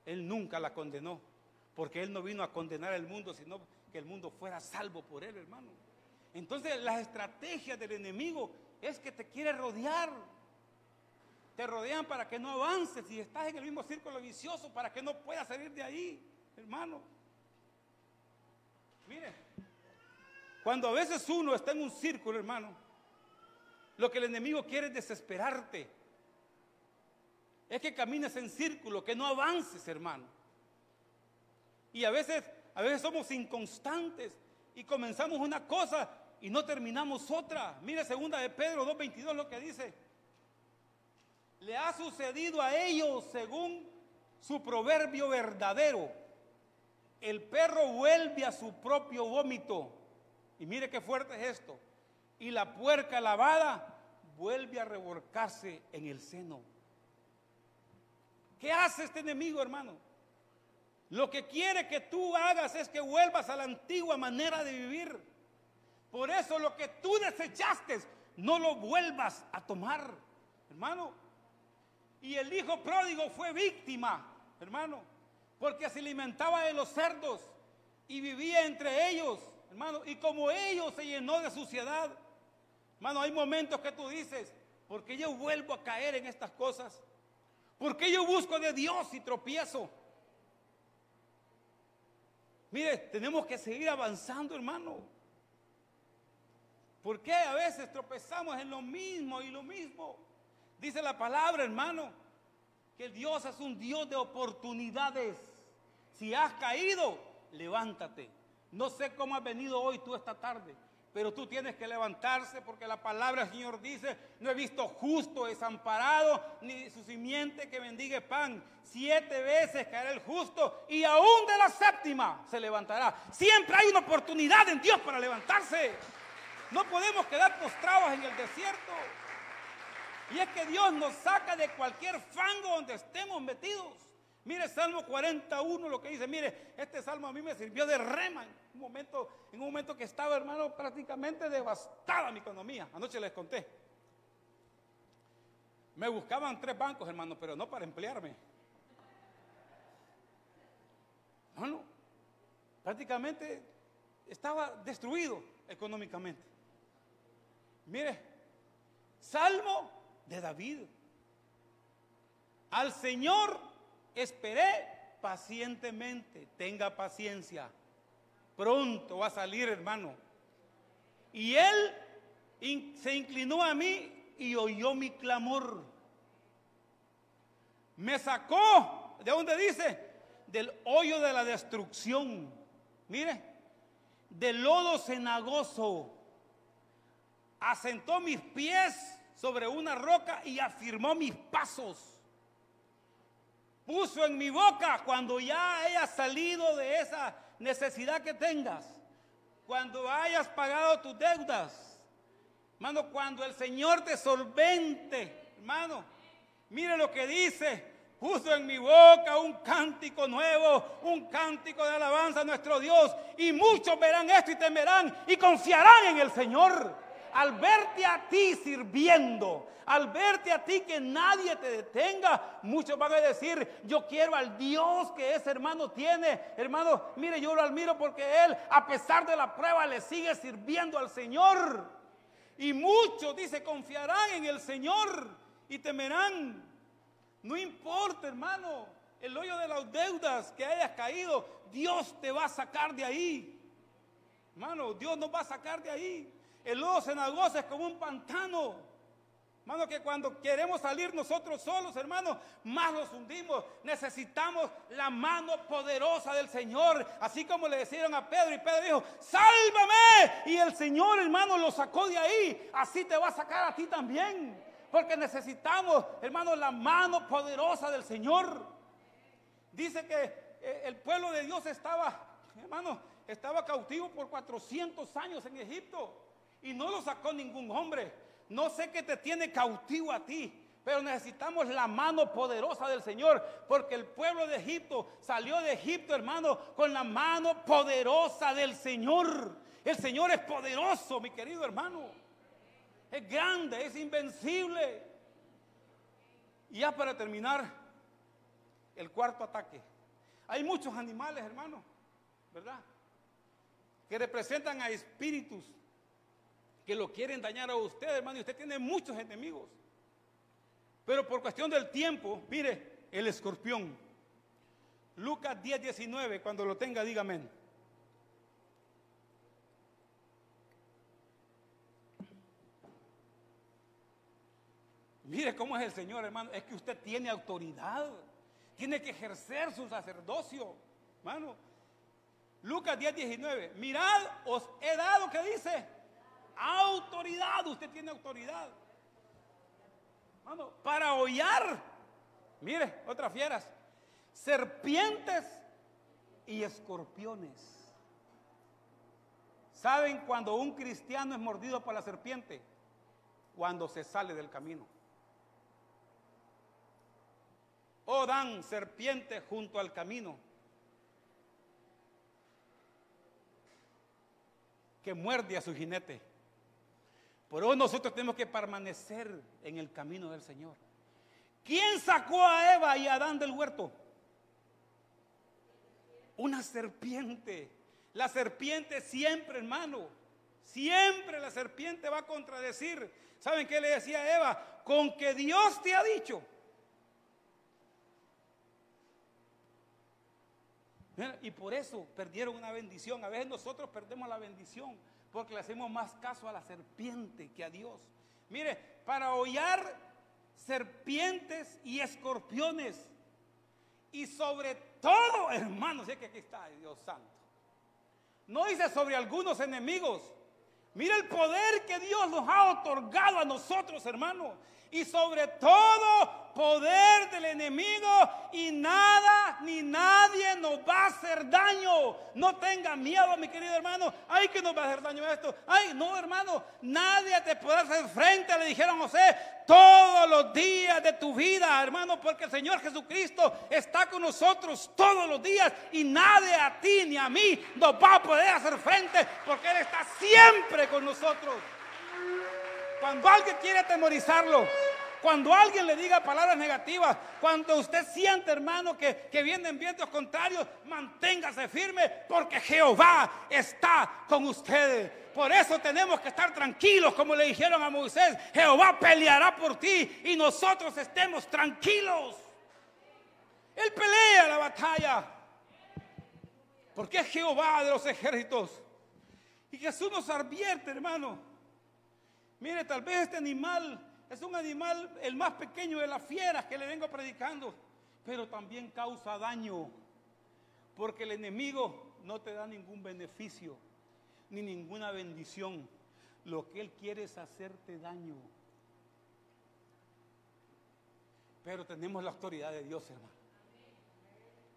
Él nunca la condenó. Porque Él no vino a condenar al mundo, sino que el mundo fuera salvo por Él, hermano. Entonces las estrategias del enemigo es que te quiere rodear te rodean para que no avances y estás en el mismo círculo vicioso para que no puedas salir de ahí, hermano. Mire, cuando a veces uno está en un círculo, hermano, lo que el enemigo quiere es desesperarte. Es que camines en círculo, que no avances, hermano. Y a veces, a veces somos inconstantes y comenzamos una cosa y no terminamos otra. Mire segunda de Pedro 2.22 lo que dice le ha sucedido a ellos según su proverbio verdadero. El perro vuelve a su propio vómito. Y mire qué fuerte es esto. Y la puerca lavada vuelve a revolcarse en el seno. ¿Qué hace este enemigo, hermano? Lo que quiere que tú hagas es que vuelvas a la antigua manera de vivir. Por eso lo que tú desechaste, no lo vuelvas a tomar. Hermano, y el hijo pródigo fue víctima, hermano, porque se alimentaba de los cerdos y vivía entre ellos, hermano. Y como ellos se llenó de suciedad, hermano, hay momentos que tú dices, ¿por qué yo vuelvo a caer en estas cosas? ¿Por qué yo busco de Dios y tropiezo? Mire, tenemos que seguir avanzando, hermano. ¿Por qué a veces tropezamos en lo mismo y lo mismo? Dice la palabra, hermano, que Dios es un Dios de oportunidades. Si has caído, levántate. No sé cómo has venido hoy tú esta tarde, pero tú tienes que levantarse porque la palabra del Señor dice, no he visto justo desamparado, ni su simiente que bendiga pan. Siete veces caerá el justo y aún de la séptima se levantará. Siempre hay una oportunidad en Dios para levantarse. No podemos quedar postrados en el desierto. Y es que Dios nos saca de cualquier fango donde estemos metidos. Mire Salmo 41 lo que dice, mire, este salmo a mí me sirvió de rema en un momento, en un momento que estaba, hermano, prácticamente devastada mi economía. Anoche les conté. Me buscaban tres bancos, hermano, pero no para emplearme. Hermano, prácticamente estaba destruido económicamente. Mire, Salmo de David. Al Señor esperé pacientemente, tenga paciencia. Pronto va a salir, hermano. Y él se inclinó a mí y oyó mi clamor. Me sacó, ¿de dónde dice? Del hoyo de la destrucción. Mire, de lodo cenagoso. Asentó mis pies sobre una roca y afirmó mis pasos. Puso en mi boca cuando ya haya salido de esa necesidad que tengas, cuando hayas pagado tus deudas, hermano, cuando el Señor te solvente, hermano, mire lo que dice, puso en mi boca un cántico nuevo, un cántico de alabanza a nuestro Dios. Y muchos verán esto y temerán y confiarán en el Señor. Al verte a ti sirviendo, al verte a ti que nadie te detenga, muchos van a decir, yo quiero al Dios que ese hermano tiene. Hermano, mire, yo lo admiro porque él, a pesar de la prueba, le sigue sirviendo al Señor. Y muchos, dice, confiarán en el Señor y temerán no importa, hermano, el hoyo de las deudas que hayas caído, Dios te va a sacar de ahí. Hermano, Dios nos va a sacar de ahí. El lodo cenagoso es como un pantano. Hermano, que cuando queremos salir nosotros solos, hermano, más nos hundimos. Necesitamos la mano poderosa del Señor. Así como le decían a Pedro y Pedro dijo, sálvame. Y el Señor, hermano, lo sacó de ahí. Así te va a sacar a ti también. Porque necesitamos, hermano, la mano poderosa del Señor. Dice que eh, el pueblo de Dios estaba, hermano, estaba cautivo por 400 años en Egipto y no lo sacó ningún hombre. No sé qué te tiene cautivo a ti, pero necesitamos la mano poderosa del Señor, porque el pueblo de Egipto salió de Egipto, hermano, con la mano poderosa del Señor. El Señor es poderoso, mi querido hermano es grande, es invencible. Y ya para terminar, el cuarto ataque. Hay muchos animales, hermano, ¿verdad? Que representan a espíritus que lo quieren dañar a usted, hermano, y usted tiene muchos enemigos. Pero por cuestión del tiempo, mire, el escorpión. Lucas 10, 19, cuando lo tenga, dígame. Mire cómo es el Señor, hermano. Es que usted tiene autoridad. Tiene que ejercer su sacerdocio, hermano. Lucas 10, 19. Mirad, os he dado, ¿qué dice? Autoridad. Usted tiene autoridad. Hermano, para hollar. Mire, otras fieras. Serpientes y escorpiones. ¿Saben cuando un cristiano es mordido por la serpiente? Cuando se sale del camino. o dan serpiente junto al camino, que muerde a su jinete. Por eso nosotros tenemos que permanecer en el camino del Señor. ¿Quién sacó a Eva y a Adán del huerto? Una serpiente. La serpiente siempre, hermano, siempre la serpiente va a contradecir. ¿Saben qué le decía a Eva? Con que Dios te ha dicho. Y por eso perdieron una bendición. A veces nosotros perdemos la bendición porque le hacemos más caso a la serpiente que a Dios. Mire, para hollar serpientes y escorpiones y sobre todo, hermanos, es que aquí está Dios Santo. No dice sobre algunos enemigos. Mire el poder que Dios nos ha otorgado a nosotros, hermanos y sobre todo poder del enemigo y nada ni nadie nos va a hacer daño. No tenga miedo, mi querido hermano. Ay, que nos va a hacer daño esto. Ay, no, hermano, nadie te podrá hacer frente, le dijeron José, todos los días de tu vida, hermano, porque el Señor Jesucristo está con nosotros todos los días y nadie a ti ni a mí nos va a poder hacer frente porque Él está siempre con nosotros. Cuando alguien quiere atemorizarlo, cuando alguien le diga palabras negativas, cuando usted siente, hermano, que, que, vienen vientos contrarios, manténgase firme porque Jehová está con ustedes. Por eso tenemos que estar tranquilos, como le dijeron a Moisés, Jehová peleará por ti y nosotros estemos tranquilos. Él pelea la batalla. Porque es Jehová de los ejércitos. Y Jesús nos advierte, hermano. Mire, tal vez este animal es un animal el más pequeño de las fieras que le vengo predicando, pero también causa daño, porque el enemigo no te da ningún beneficio. ni ninguna bendición. Lo que Él quiere es hacerte daño. Pero tenemos la autoridad de Dios, hermano.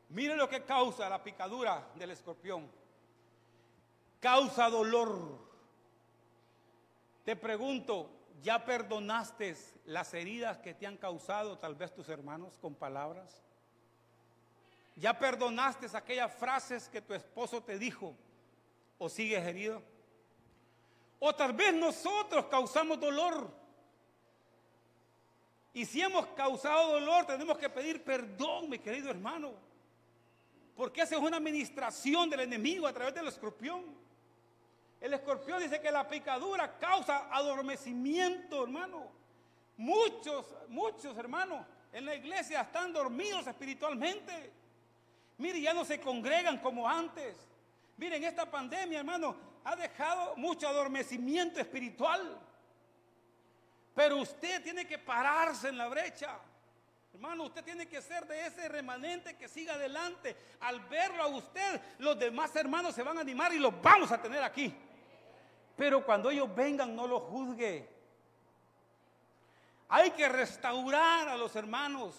Mire lo que causa la picadura del escorpión. Causa dolor. Te pregunto, ¿ya perdonaste las heridas que te han causado tal vez tus hermanos con palabras? ¿Ya perdonaste aquellas frases que tu esposo te dijo o sigues herido? O tal vez nosotros causamos dolor. Y si hemos causado dolor, tenemos que pedir perdón, mi querido hermano. Porque esa es una administración del enemigo a través del escorpión. El escorpión dice que la picadura causa adormecimiento, hermano. Muchos, muchos hermanos en la iglesia están dormidos espiritualmente. Mire, ya no se congregan como antes. Miren, esta pandemia, hermano, ha dejado mucho adormecimiento espiritual. Pero usted tiene que pararse en la brecha. Hermano, usted tiene que ser de ese remanente que siga adelante. Al verlo a usted, los demás hermanos se van a animar y los vamos a tener aquí. Pero cuando ellos vengan, no los juzgue. Hay que restaurar a los hermanos.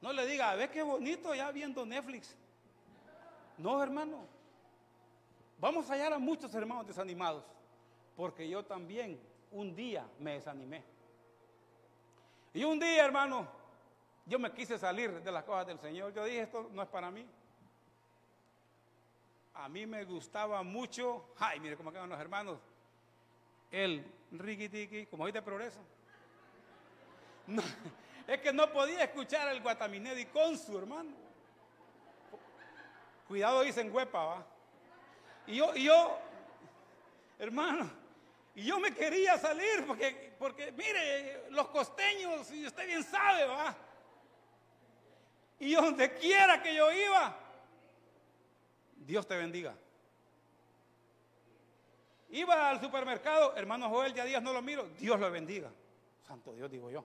No le diga, ve qué bonito ya viendo Netflix. No, hermano. Vamos a hallar a muchos hermanos desanimados. Porque yo también un día me desanimé. Y un día, hermano, yo me quise salir de las cosas del Señor. Yo dije, esto no es para mí. A mí me gustaba mucho, ay, mire cómo quedan los hermanos, el riquitiqui, como hoy de progreso. es que no podía escuchar el guataminedi con su hermano. Cuidado, dicen huepa, va. Y yo, y yo, hermano, y yo me quería salir porque, porque mire, los costeños, y usted bien sabe, va. Y donde quiera que yo iba, Dios te bendiga. Iba al supermercado, hermano Joel, ya días no lo miro, Dios lo bendiga. Santo Dios, digo yo.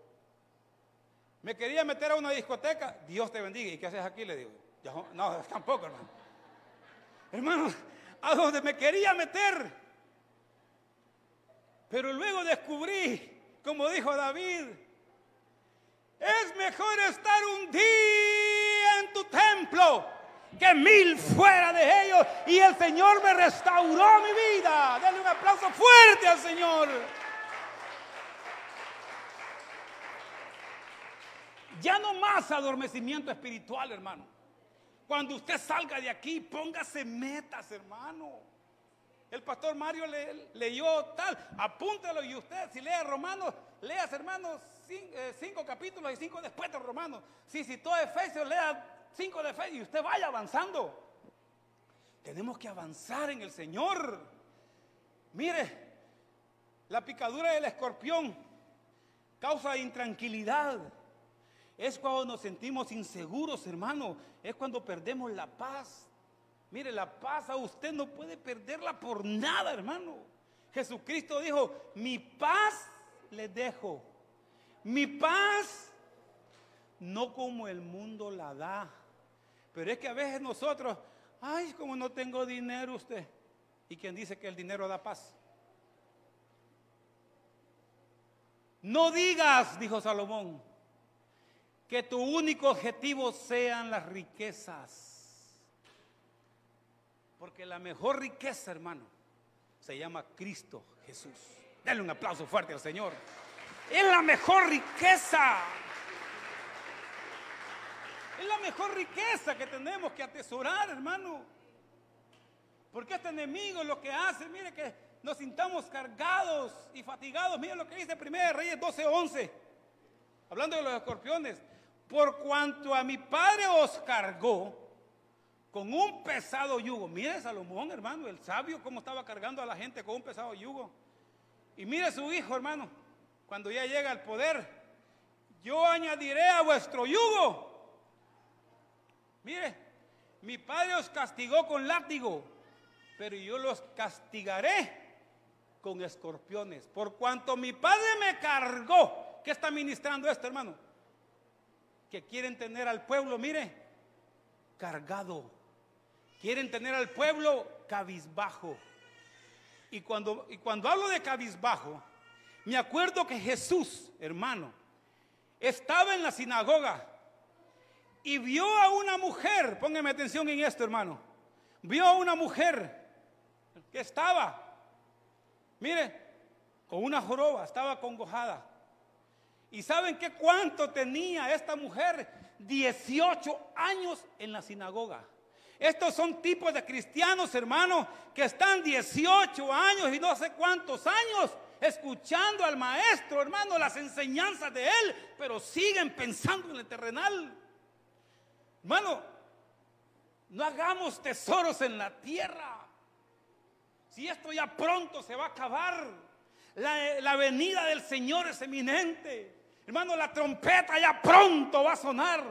Me quería meter a una discoteca, Dios te bendiga. ¿Y qué haces aquí? Le digo. no, tampoco, hermano. Hermano, a donde me quería meter. Pero luego descubrí, como dijo David, es mejor estar un día en tu templo que mil fuera de ellos. Y el Señor me restauró mi vida. Denle un aplauso fuerte al Señor. Ya no más adormecimiento espiritual, hermano. Cuando usted salga de aquí, póngase metas, hermano. El pastor Mario le, leyó tal, apúntalo y usted, si lee Romanos, leas, hermanos, eh, cinco, capítulos y cinco después de Romanos. Si citó Efesios, lea cinco de fe y usted vaya avanzando. Tenemos que avanzar en el Señor. Mire, la picadura del escorpión causa intranquilidad. Es cuando nos sentimos inseguros, hermano. Es cuando perdemos la paz. Mire, la paz a usted no puede perderla por nada, hermano. Jesucristo dijo, mi paz le dejo. Mi paz no como el mundo la da. Pero es que a veces nosotros, ay, como no tengo dinero usted. ¿Y quien dice que el dinero da paz? No digas, dijo Salomón, que tu único objetivo sean las riquezas. Porque la mejor riqueza, hermano, se llama Cristo Jesús. Dale un aplauso fuerte al Señor. Es la mejor riqueza. Es la mejor riqueza que tenemos que atesorar, hermano. Porque este enemigo lo que hace, mire que nos sintamos cargados y fatigados. Mire lo que dice 1 Reyes 12:11. Hablando de los escorpiones. Por cuanto a mi padre os cargó con un pesado yugo. Mire Salomón, hermano, el sabio, cómo estaba cargando a la gente con un pesado yugo. Y mire su hijo, hermano, cuando ya llega al poder, yo añadiré a vuestro yugo Mire, mi padre os castigó con látigo, pero yo los castigaré con escorpiones. Por cuanto mi padre me cargó, ¿qué está ministrando esto, hermano? Que quieren tener al pueblo, mire, cargado. Quieren tener al pueblo cabizbajo. Y cuando, y cuando hablo de cabizbajo, me acuerdo que Jesús, hermano, estaba en la sinagoga y vio a una mujer, póngame atención en esto, hermano, vio a una mujer que estaba, mire, con una joroba, estaba congojada. ¿Y saben qué cuánto tenía esta mujer? 18 años en la sinagoga. Estos son tipos de cristianos, hermano, que están 18 años y no sé cuántos años escuchando al maestro, hermano, las enseñanzas de él, pero siguen pensando en el terrenal. Hermano, no hagamos tesoros en la tierra. Si esto ya pronto se va a acabar, la, venida del Señor es eminente. Hermano, la trompeta ya pronto va a sonar.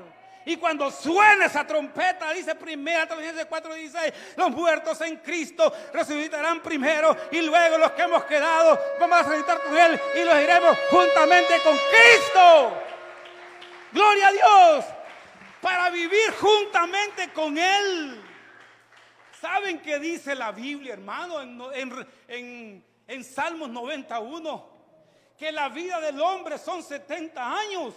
Y cuando suene esa trompeta, dice primera Tesalonicenses 4, 16, los muertos en Cristo resucitarán primero y luego los que hemos quedado vamos a resucitar con Él y los iremos juntamente con Cristo. Gloria a Dios. Para vivir juntamente con Él. ¿Saben qué dice la Biblia, hermano? En, en, en Salmos 91, que la vida del hombre son 70 años.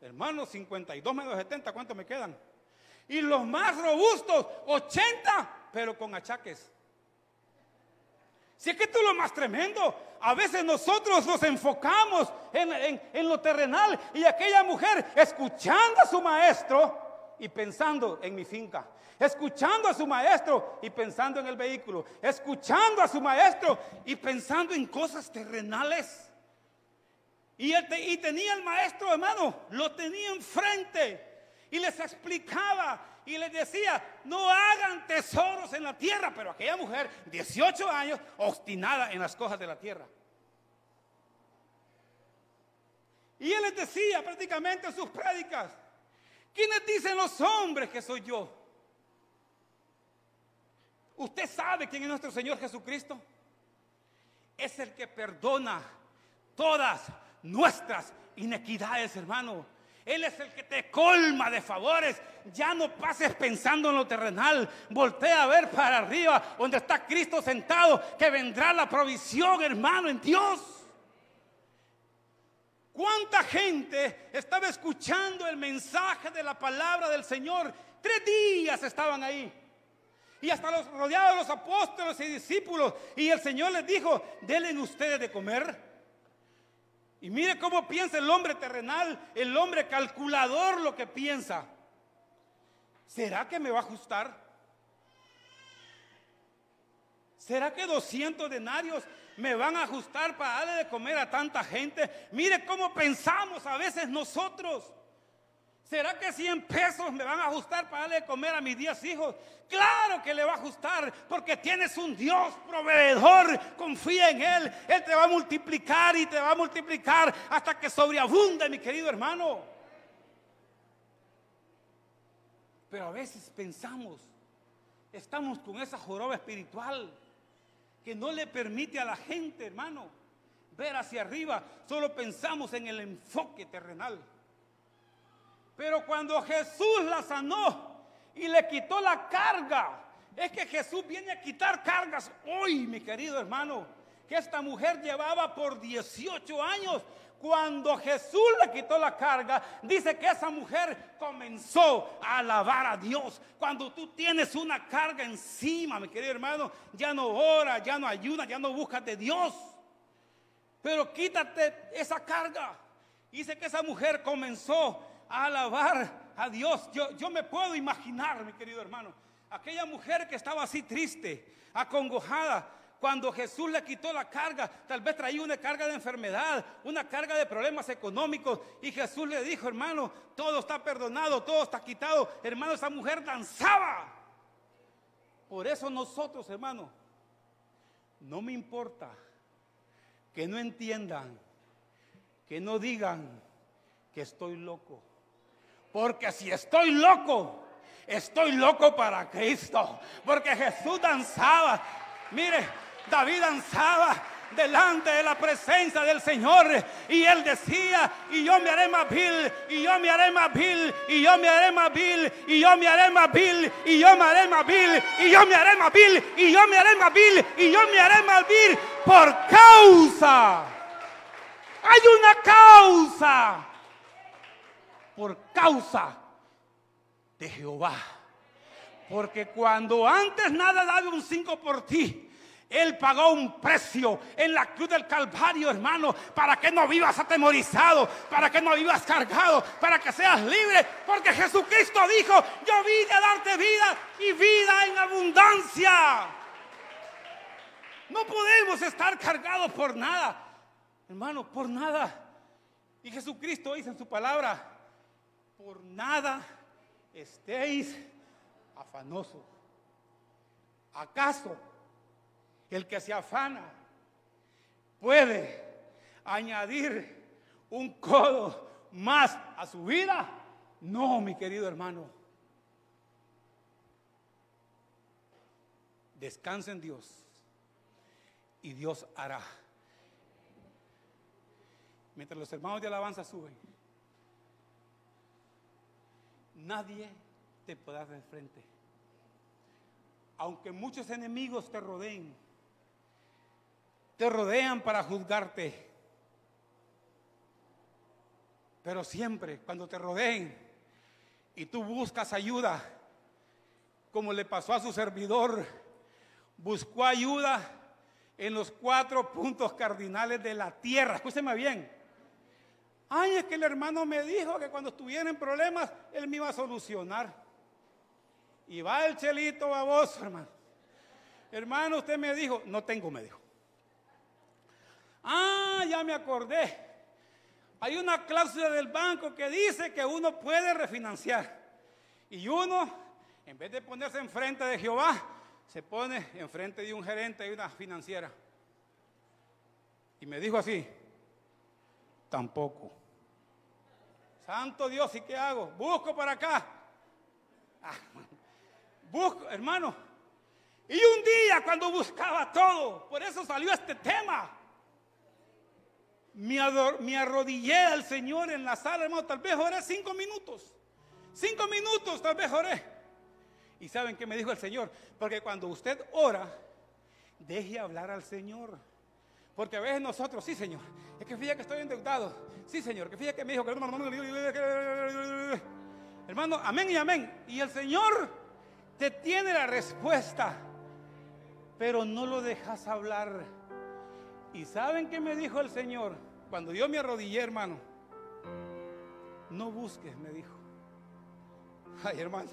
Hermano, 52 menos 70, ¿cuántos me quedan? Y los más robustos, 80, pero con achaques. Si es que esto es lo más tremendo. A veces nosotros nos enfocamos en, en, lo terrenal y aquella mujer escuchando a su maestro y pensando en mi finca, escuchando a su maestro y pensando en el vehículo, escuchando a su maestro y pensando en cosas terrenales. Y, y tenía el maestro, hermano, lo tenía enfrente y les explicaba y les decía, no hagan tesoros en la tierra, pero aquella mujer, 18 años, obstinada en las cosas de la tierra. Y él les decía prácticamente en sus prédicas, ¿quiénes dicen los hombres que soy yo? ¿Usted sabe quién es nuestro Señor Jesucristo? Es el que perdona todas nuestras inequidades, hermano. Él es el que te colma de favores. Ya no pases pensando en lo terrenal. Voltea a ver para arriba, donde está Cristo sentado, que vendrá la provisión, hermano, en Dios. ¿Cuánta gente estaba escuchando el mensaje de la palabra del Señor? Tres días estaban ahí. Y hasta los rodeados los apóstoles y discípulos. Y el Señor les dijo, denle ustedes de comer. Y mire cómo piensa el hombre terrenal, el hombre calculador lo que piensa. ¿Será que me va a ajustar? ¿Será que 200 denarios me van a ajustar para darle de comer a tanta gente? Mire cómo pensamos a veces nosotros. ¿Será que 100 pesos me van a ajustar para darle de comer a mis 10 hijos? Claro que le va a ajustar porque tienes un Dios proveedor. Confía en Él. Él te va a multiplicar y te va a multiplicar hasta que sobreabunde, mi querido hermano. Pero a veces pensamos, estamos con esa joroba espiritual que no le permite a la gente, hermano, ver hacia arriba. Solo pensamos en el enfoque terrenal. Pero cuando Jesús la sanó y le quitó la carga, es que Jesús viene a quitar cargas hoy, mi querido hermano, que esta mujer llevaba por 18 años. Cuando Jesús le quitó la carga, dice que esa mujer comenzó a alabar a Dios. Cuando tú tienes una carga encima, mi querido hermano, ya no ora, ya no ayuda, ya no buscas de Dios. Pero quítate esa carga. Dice que esa mujer comenzó alabar a Dios. Yo, yo me puedo imaginar, mi querido hermano, aquella mujer que estaba así triste, acongojada, cuando Jesús le quitó la carga, tal vez traía una carga de enfermedad, una carga de problemas económicos, y Jesús le dijo, hermano, todo está perdonado, todo está quitado. Hermano, esa mujer danzaba. Por eso nosotros, hermano, no me importa que no entiendan, que no digan que estoy loco. Porque si estoy loco, estoy loco para Cristo. Porque Jesús danzaba. Mire, David danzaba delante de la presencia del Señor. Y él decía, y yo me haré más vil, y yo me haré más vil, y yo me haré más vil, y yo me haré más vil, y yo me haré más vil, y yo me haré más vil, y yo me haré más vil, y yo me haré más vil por causa. Hay una causa. Por causa de Jehová. Porque cuando antes nada daba un cinco por ti, él pagó un precio en la cruz del Calvario, hermano, para que no vivas atemorizado, para que no vivas cargado, para que seas libre. Porque Jesucristo dijo, yo vine a darte vida y vida en abundancia. No podemos estar cargados por nada, hermano, por nada. Y Jesucristo dice en su palabra, por nada estéis afanosos. ¿Acaso el que se afana puede añadir un codo más a su vida. No, mi querido hermano. Descansa en Dios y Dios hará. Mientras los hermanos de alabanza suben, nadie te podrá de frente. Aunque muchos enemigos te rodeen, te rodean para juzgarte. Pero siempre cuando te rodeen y tú buscas ayuda, como le pasó a su servidor, buscó ayuda en los cuatro puntos cardinales de la tierra. Escúcheme bien. Ay, es que el hermano me dijo que cuando estuviera en problemas, él me iba a solucionar. Y va el chelito baboso, hermano. Hermano, usted me dijo, no tengo, me dijo. Ah, ya me acordé. Hay una cláusula del banco que dice que uno puede refinanciar. Y uno, en vez de ponerse enfrente de Jehová, se pone enfrente de un gerente de una financiera. Y me dijo así, tampoco. Santo Dios, ¿y qué hago? Busco para acá. Ah, busco, hermano. Y un día cuando buscaba todo, por eso salió este tema me, arrodillé al Señor en la sala, hermano. Tal vez oré cinco minutos. Cinco minutos, tal vez oré. ¿Y saben qué me dijo el Señor? Porque cuando usted ora, deje hablar al Señor. Porque a veces nosotros, sí, Señor, es que fíjate que estoy endeudado. Sí, Señor, que fíjate que me dijo que hermano, amén y amén. Y el Señor te tiene la respuesta, pero no lo dejas hablar. ¿Y saben qué me dijo el Señor? Cuando yo me arrodillé, hermano, no busques, me dijo. Ay, hermano.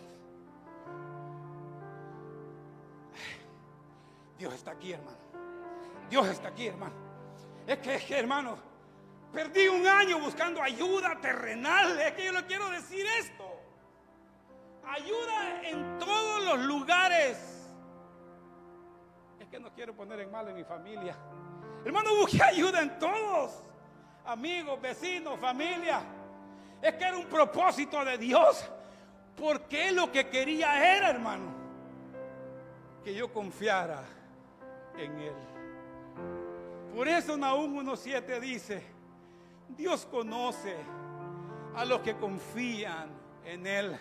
Dios está aquí, hermano. Dios está aquí, hermano. Es que, es que, hermano, perdí un año buscando ayuda terrenal. Es que yo le quiero decir esto. Ayuda en todos los lugares. Es que no quiero poner en mal en mi familia. Hermano, busqué ayuda en todos amigos, vecinos, familia. Es que era un propósito de Dios. Porque lo que quería era, hermano, que yo confiara en Él. Por eso Nahum 1.7 dice, Dios conoce a los que confían en Él.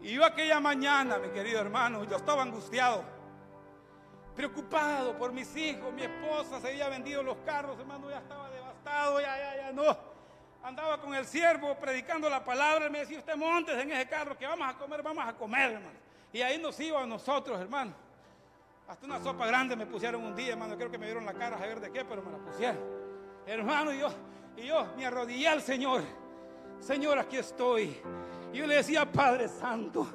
Y yo aquella mañana, mi querido hermano, yo estaba angustiado, preocupado por mis hijos, mi esposa se había vendido los carros, hermano, ya estaba ya, ya, ya, no. Andaba con el siervo predicando la palabra, me decía, usted montes en ese carro, que vamos a comer, vamos a comer, hermano. Y ahí nos iba a nosotros, hermano. Hasta una sopa grande me pusieron un día, hermano. Creo que me dieron la cara a ver de qué, pero me la pusieron. Hermano, y yo, y yo me arrodillé al Señor. Señor, aquí estoy. Y yo le decía, Padre Santo,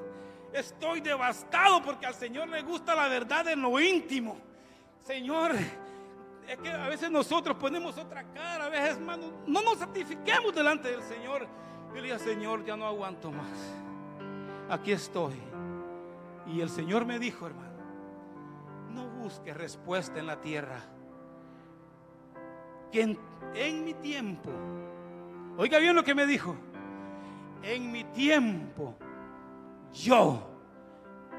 estoy devastado porque al Señor le gusta la verdad en lo íntimo. Señor, es que a veces nosotros ponemos otra cara, a veces, hermano, no nos santifiquemos delante del Señor. Yo le dije, Señor, ya no aguanto más. Aquí estoy. Y el Señor me dijo, hermano, no busque respuesta en la tierra. Que en, en mi tiempo, oiga bien lo que me dijo, en mi tiempo yo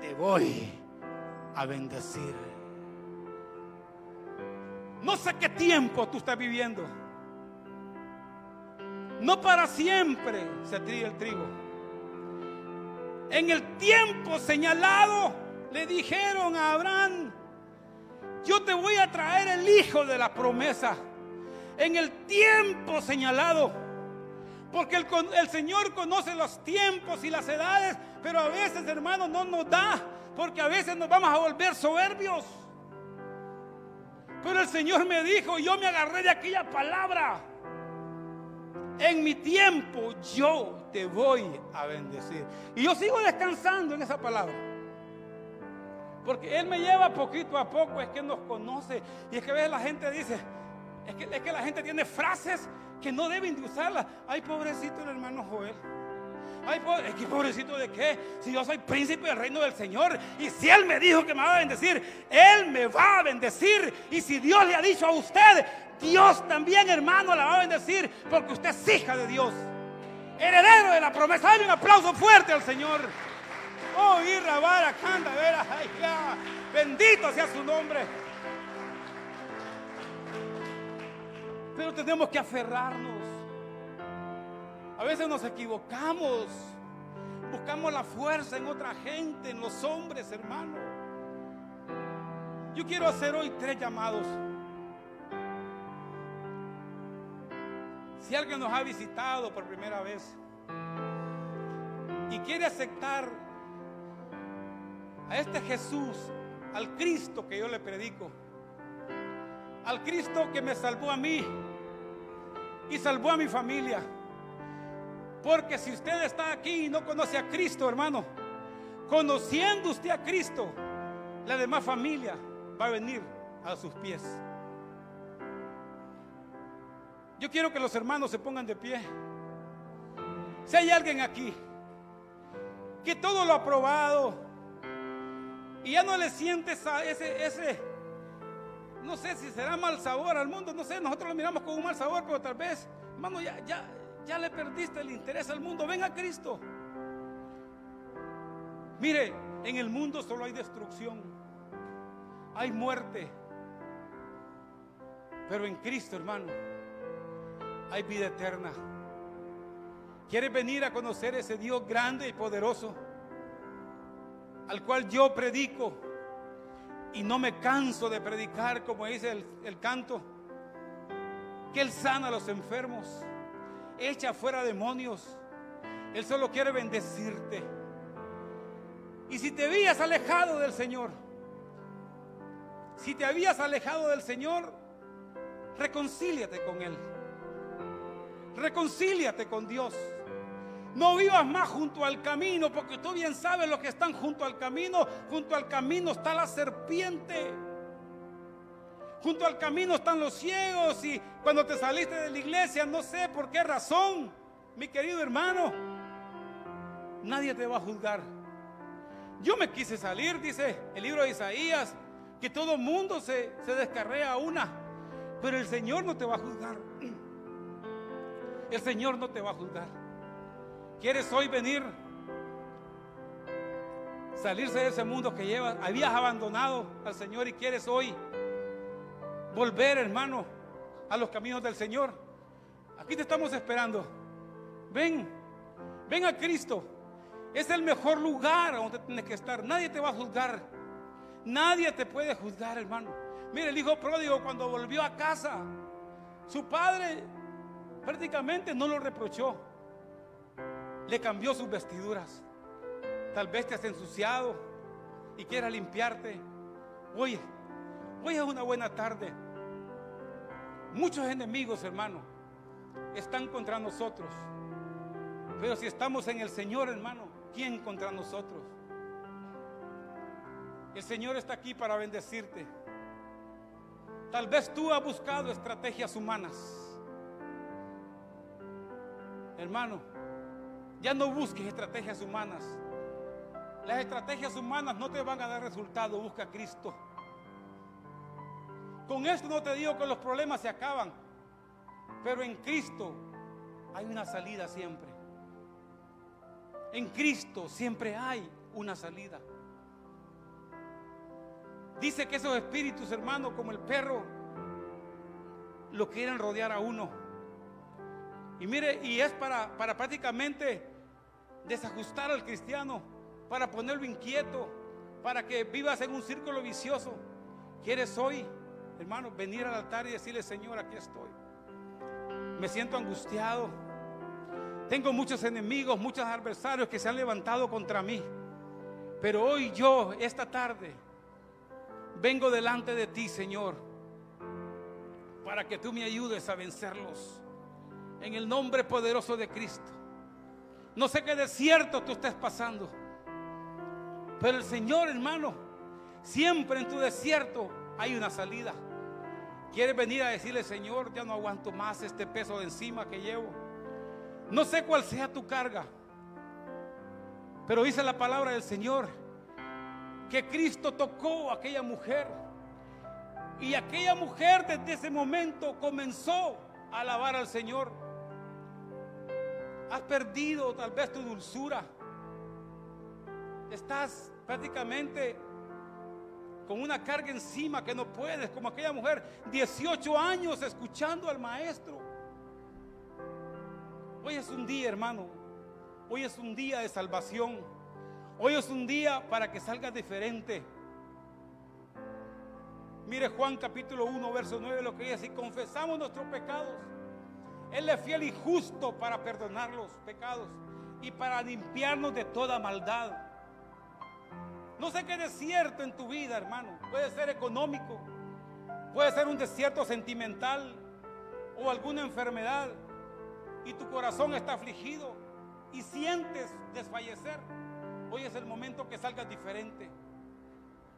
te voy a bendecir. No sé qué tiempo tú estás viviendo. No para siempre se trilla el trigo. En el tiempo señalado le dijeron a Abraham, yo te voy a traer el hijo de la promesa. En el tiempo señalado. Porque el, Señor conoce los tiempos y las edades, pero a veces, hermano, no nos da, porque a veces nos vamos a volver soberbios. Pero el Señor me dijo, yo me agarré de aquella palabra. En mi tiempo yo te voy a bendecir. Y yo sigo descansando en esa palabra. Porque Él me lleva poquito a poco, es que nos conoce. Y es que a veces la gente dice, es que, es que la gente tiene frases que no deben de usarlas. Ay, pobrecito el hermano Joel. Ay, pobrecito de qué. Si yo soy príncipe del reino del Señor. Y si Él me dijo que me va a bendecir, Él me va a bendecir. Y si Dios le ha dicho a usted, Dios también, hermano, la va a bendecir. Porque usted es hija de Dios. Heredero de la promesa. Dale un aplauso fuerte al Señor. Oh, irra, vara, canta, vera, ay, ya. Bendito sea su nombre. Pero tenemos que aferrarnos. A veces nos equivocamos. Buscamos la fuerza en otra gente, en los hombres, hermano. Yo quiero hacer hoy tres llamados. Si alguien nos ha visitado por primera vez y quiere aceptar a este Jesús, al Cristo que yo le predico, al Cristo que me salvó a mí y salvó a mi familia, porque si usted está aquí y no conoce a Cristo, hermano, conociendo usted a Cristo, la demás familia va a venir a sus pies. Yo quiero que los hermanos se pongan de pie. Si hay alguien aquí que todo lo ha probado y ya no le sientes ese, ese, no sé si será mal sabor al mundo, no sé, nosotros lo miramos con un mal sabor, pero tal vez, hermano, ya, ya, ya le perdiste el interés al mundo. Ven a Cristo. Mire, en el mundo solo hay destrucción, hay muerte. Pero en Cristo, hermano, hay vida eterna. ¿Quieres venir a conocer ese Dios grande y poderoso? Al cual yo predico y no me canso de predicar, como dice el, canto, que Él sana a los enfermos echa fuera demonios. Él solo quiere bendecirte. Y si te habías alejado del Señor, si te habías alejado del Señor, reconcíliate con Él. Reconcíliate con Dios. No vivas más junto al camino, porque tú bien sabes lo que están junto al camino. Junto al camino está la serpiente. Junto al camino están los ciegos y cuando te saliste de la iglesia, no sé por qué razón, mi querido hermano, nadie te va a juzgar. Yo me quise salir, dice el libro de Isaías, que todo mundo se, se descarrea a una, pero el Señor no te va a juzgar. El Señor no te va a juzgar. ¿Quieres hoy venir? Salirse de ese mundo que llevas. Habías abandonado al Señor y quieres hoy volver, hermano, a los caminos del Señor. Aquí te estamos esperando. Ven, ven a Cristo. Es el mejor lugar donde tienes que estar. Nadie te va a juzgar. Nadie te puede juzgar, hermano. Mire, el hijo pródigo cuando volvió a casa, su padre prácticamente no lo reprochó. Le cambió sus vestiduras. Tal vez te has ensuciado y quieras limpiarte. Oye, hoy es una buena tarde. Muchos enemigos, hermano, están contra nosotros. Pero si estamos en el Señor, hermano, ¿quién contra nosotros? El Señor está aquí para bendecirte. Tal vez tú has buscado estrategias humanas. Hermano, ya no busques estrategias humanas. Las estrategias humanas no te van a dar resultado. Busca a Cristo. Con esto no te digo que los problemas se acaban, pero en Cristo hay una salida siempre. En Cristo siempre hay una salida. Dice que esos espíritus, hermanos, como el perro, lo quieren rodear a uno. Y mire, y es para, para prácticamente desajustar al cristiano, para ponerlo inquieto, para que vivas en un círculo vicioso. ¿Quieres hoy, hermano, venir al altar y decirle, Señor, aquí estoy? Me siento angustiado. Tengo muchos enemigos, muchos adversarios que se han levantado contra mí. Pero hoy yo, esta tarde, vengo delante de ti, Señor, para que tú me ayudes a vencerlos. En el nombre poderoso de Cristo. No sé qué desierto tú estés pasando. Pero el Señor, hermano, siempre en tu desierto hay una salida. Quieres venir a decirle, Señor, ya no aguanto más este peso de encima que llevo. No sé cuál sea tu carga. Pero dice la palabra del Señor que Cristo tocó a aquella mujer. Y aquella mujer desde ese momento comenzó a alabar al Señor. Has perdido tal vez tu dulzura. Estás prácticamente con una carga encima que no puedes, como aquella mujer, 18 años escuchando al maestro. Hoy es un día, hermano. Hoy es un día de salvación. Hoy es un día para que salgas diferente. Mire Juan capítulo 1, verso 9, lo que dice, si confesamos nuestros pecados, Él es fiel y justo para perdonar los pecados y para limpiarnos de toda maldad. No sé qué desierto en tu vida, hermano. Puede ser económico, puede ser un desierto sentimental o alguna enfermedad y tu corazón está afligido y sientes desfallecer. Hoy es el momento que salgas diferente.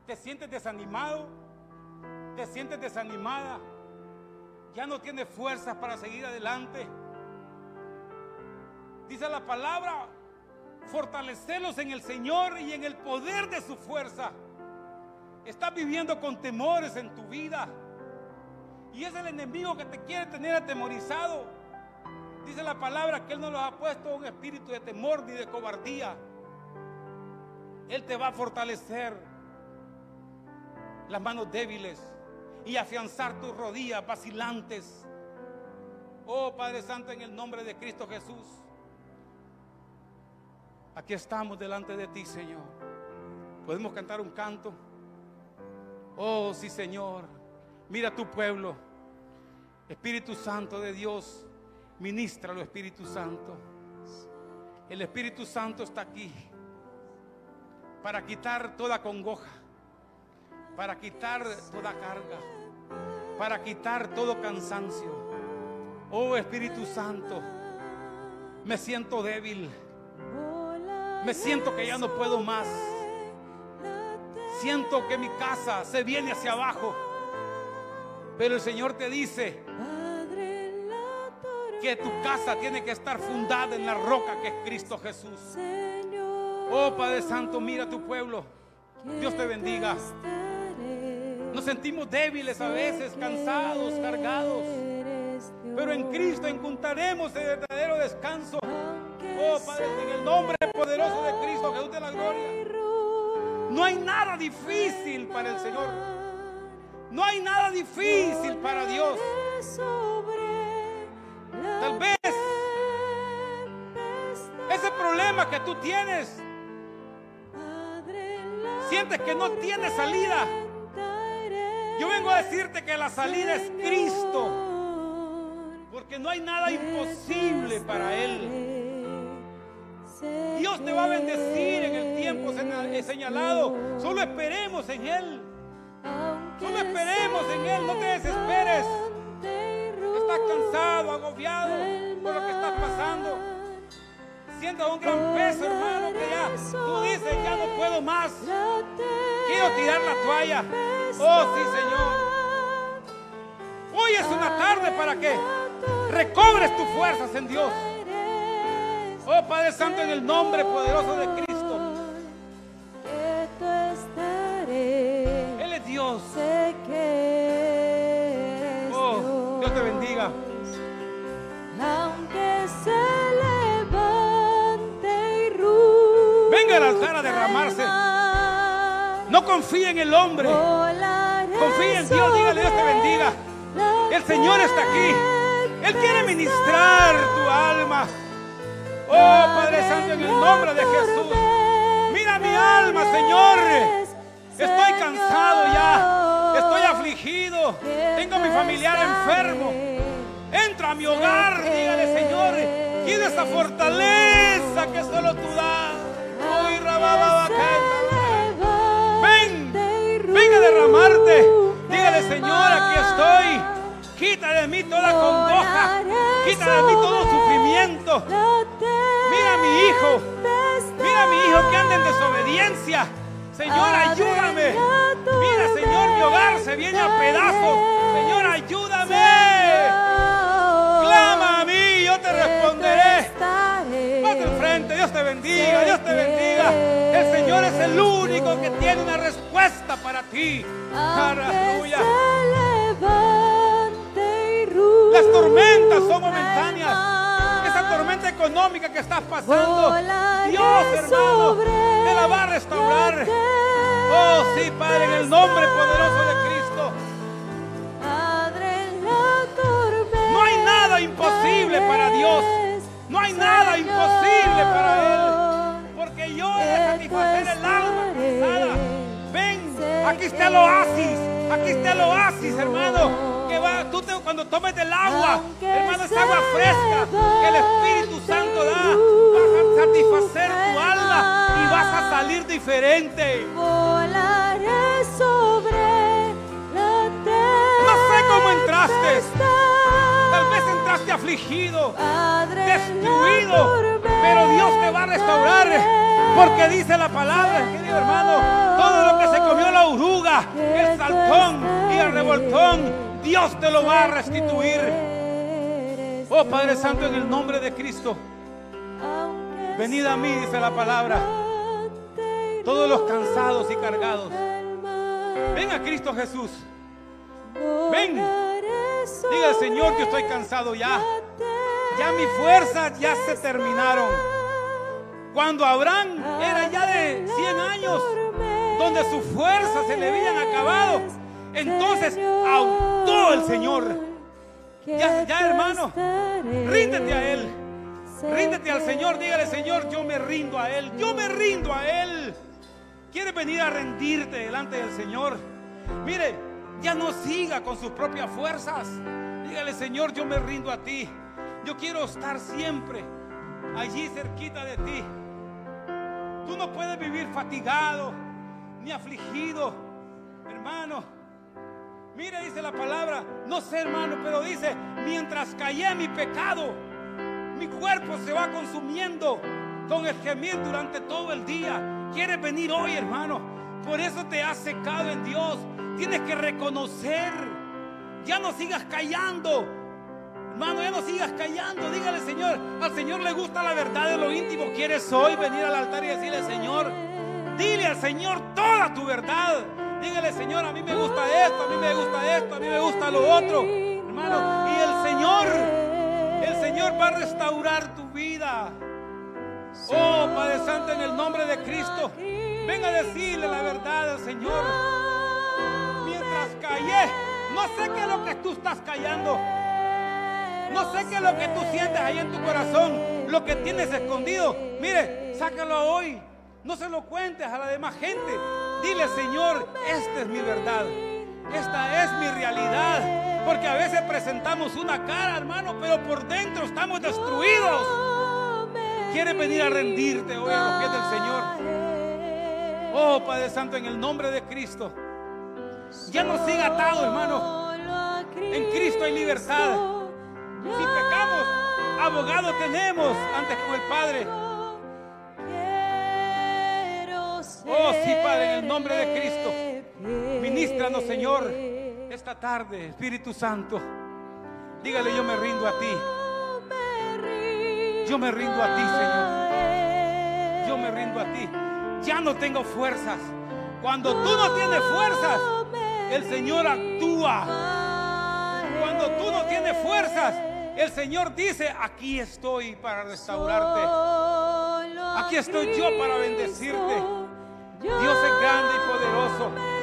Te sientes desanimado, te sientes desanimada, ya no tienes fuerzas para seguir adelante. Dice la palabra, fortalecerlos en el Señor y en el poder de su fuerza. Estás viviendo con temores en tu vida. Y es el enemigo que te quiere tener atemorizado. Dice la palabra que Él no los ha puesto un espíritu de temor ni de cobardía. Él te va a fortalecer las manos débiles y afianzar tus rodillas vacilantes. Oh Padre Santo, en el nombre de Cristo Jesús. Aquí estamos delante de ti, Señor. Podemos cantar un canto. Oh, sí, Señor. Mira tu pueblo. Espíritu Santo de Dios, ministra Espíritu Santo. El Espíritu Santo está aquí para quitar toda congoja, para quitar toda carga, para quitar todo cansancio. Oh Espíritu Santo, me siento débil. Me siento que ya no puedo más. Siento que mi casa se viene hacia abajo. Pero el Señor te dice que tu casa tiene que estar fundada en la roca que es Cristo Jesús. Oh Padre Santo, mira a tu pueblo. Dios te bendiga. Nos sentimos débiles a veces, cansados, cargados. Pero en Cristo encontraremos el verdadero descanso. Oh Padre, en el nombre poderoso de Cristo, Jesús de la gloria. No hay nada difícil para el Señor. No hay nada difícil para Dios. Tal vez ese problema que tú tienes, sientes que no tiene salida. Yo vengo a decirte que la salida es Cristo. Porque no hay nada imposible para Él. Dios te va a bendecir en el tiempo señalado. Solo esperemos en Él. Solo esperemos en Él. No te desesperes. Estás cansado, agobiado por lo que estás pasando. Siento un gran peso, hermano, que ya tú dices, ya no puedo más. Quiero tirar la toalla. Oh, sí, Señor. Hoy es una tarde para que recobres tus fuerzas en Dios. Oh Padre Santo, en el nombre poderoso de Cristo. Derramarse. No confíe en el hombre. Confíe en Dios. Dígale, Dios te bendiga. El Señor está aquí. Él quiere ministrar tu alma. Oh Padre Santo, en el nombre de Jesús. Mira mi alma, Señor. Estoy cansado ya. Estoy afligido. Tengo a mi familiar enfermo. Entra a mi hogar, dígale, Señor. Quiero esa fortaleza que solo tú das. Ven, venga a derramarte. Dígale, Señor, aquí estoy. Quita de mí toda congoja. Quita de mí todo sufrimiento. Mira a mi hijo. Mira a mi hijo que anda en desobediencia. Señor, ayúdame. Mira, Señor, mi hogar se viene a pedazos. Señor, ayúdame. Clama a mí, yo te responderé. Vete enfrente, Dios te bendiga, Dios te bendiga. El Señor es el único que tiene una respuesta para ti. Aleluya. Las tormentas son momentáneas. Esa tormenta económica que estás pasando, Dios hermano, te la va a restaurar. Oh sí, Padre, en el nombre poderoso aquí está el oasis. Aquí está el oasis, hermano. Que va, tú te- cuando tomes del agua, hermano, es agua fresca que el Espíritu Santo da. Vas a satisfacer tu alma y vas a salir diferente.
Volaré sobre la tierra.
No sé cómo entraste. Tal vez entraste afligido, destruido, pero Dios te va a restaurar. Porque dice la palabra, querido hermano, oruga, el saltón y el revoltón, Dios te lo va a restituir. Oh Padre Santo, en el nombre de Cristo, venid a mí, dice la palabra, todos los cansados y cargados. Ven a Cristo Jesús. Ven. Diga al Señor que estoy cansado ya. Ya mis fuerzas ya se terminaron. Cuando Abraham era ya de 100 años, donde sus fuerzas se le habían acabado, entonces autó el Señor. Ya, ya hermano, ríndete a Él. Ríndete al Señor, dígale Señor, yo me rindo a Él, yo me rindo a Él. ¿Quieres venir a rendirte delante del Señor? Mire, ya no siga con sus propias fuerzas. Dígale Señor, yo me rindo a ti. Yo quiero estar siempre allí cerquita de ti. Tú no puedes vivir fatigado ni afligido, hermano. Mire, dice la palabra, no sé hermano, pero dice, mientras callé mi pecado, mi cuerpo se va consumiendo con el gemir durante todo el día. ¿Quieres venir hoy, hermano? Por eso te has secado en Dios. Tienes que reconocer. Ya no sigas callando. Hermano, ya no sigas callando. Dígale, Señor, al Señor le gusta la verdad de lo íntimo. ¿Quieres hoy venir al altar y decirle, Señor? Dile al Señor toda tu verdad. Dígale, Señor, a mí me gusta esto, a mí me gusta esto, a mí me gusta lo otro. Hermano, y el Señor, el Señor va a restaurar tu vida. Oh, Padre Santo, en el nombre de Cristo, venga a decirle la verdad al Señor. Mientras callé, no sé qué es lo que tú estás callando. No sé qué es lo que tú sientes ahí en tu corazón, lo que tienes escondido. Mire, sácalo hoy. No se lo cuentes a la demás gente. Dile, Señor, esta es mi verdad. Esta es mi realidad. Porque a veces presentamos una cara, hermano, pero por dentro estamos destruidos. ¿Quieres venir a rendirte hoy a los pies del Señor? Oh, Padre Santo, en el nombre de Cristo. Ya no siga atado, hermano. En Cristo hay libertad. Si pecamos, abogado tenemos antes con el Padre. Oh, sí, Padre, en el nombre de Cristo. Ministranos, Señor, esta tarde, Espíritu Santo. Dígale, yo me rindo a ti. Yo me rindo a ti, Señor. Yo me rindo a ti. Ya no tengo fuerzas. Cuando tú no tienes fuerzas, el Señor actúa. Cuando tú no tienes fuerzas, el Señor dice, aquí estoy para restaurarte. Aquí estoy yo para bendecirte. Dios es grande y poderoso.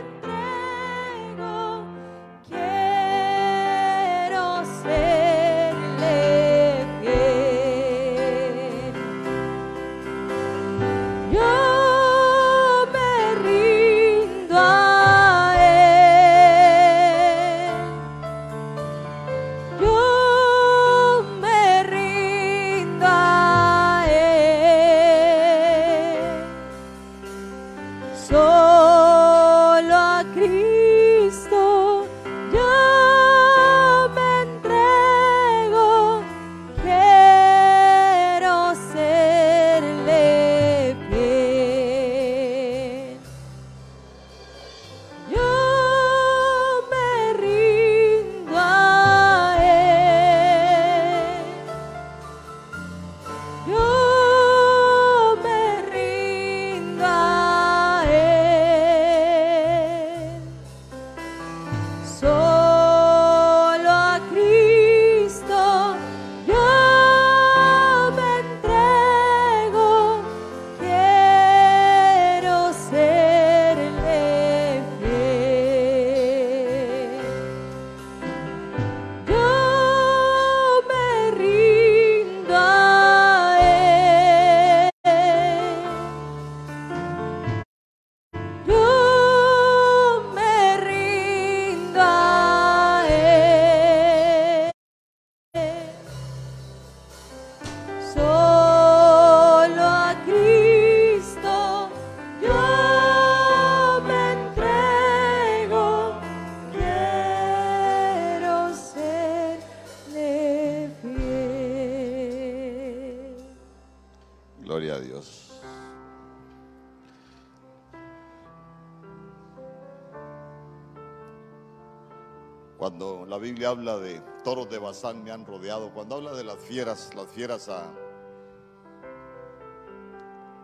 Bazán me han rodeado, cuando habla de las fieras, las fieras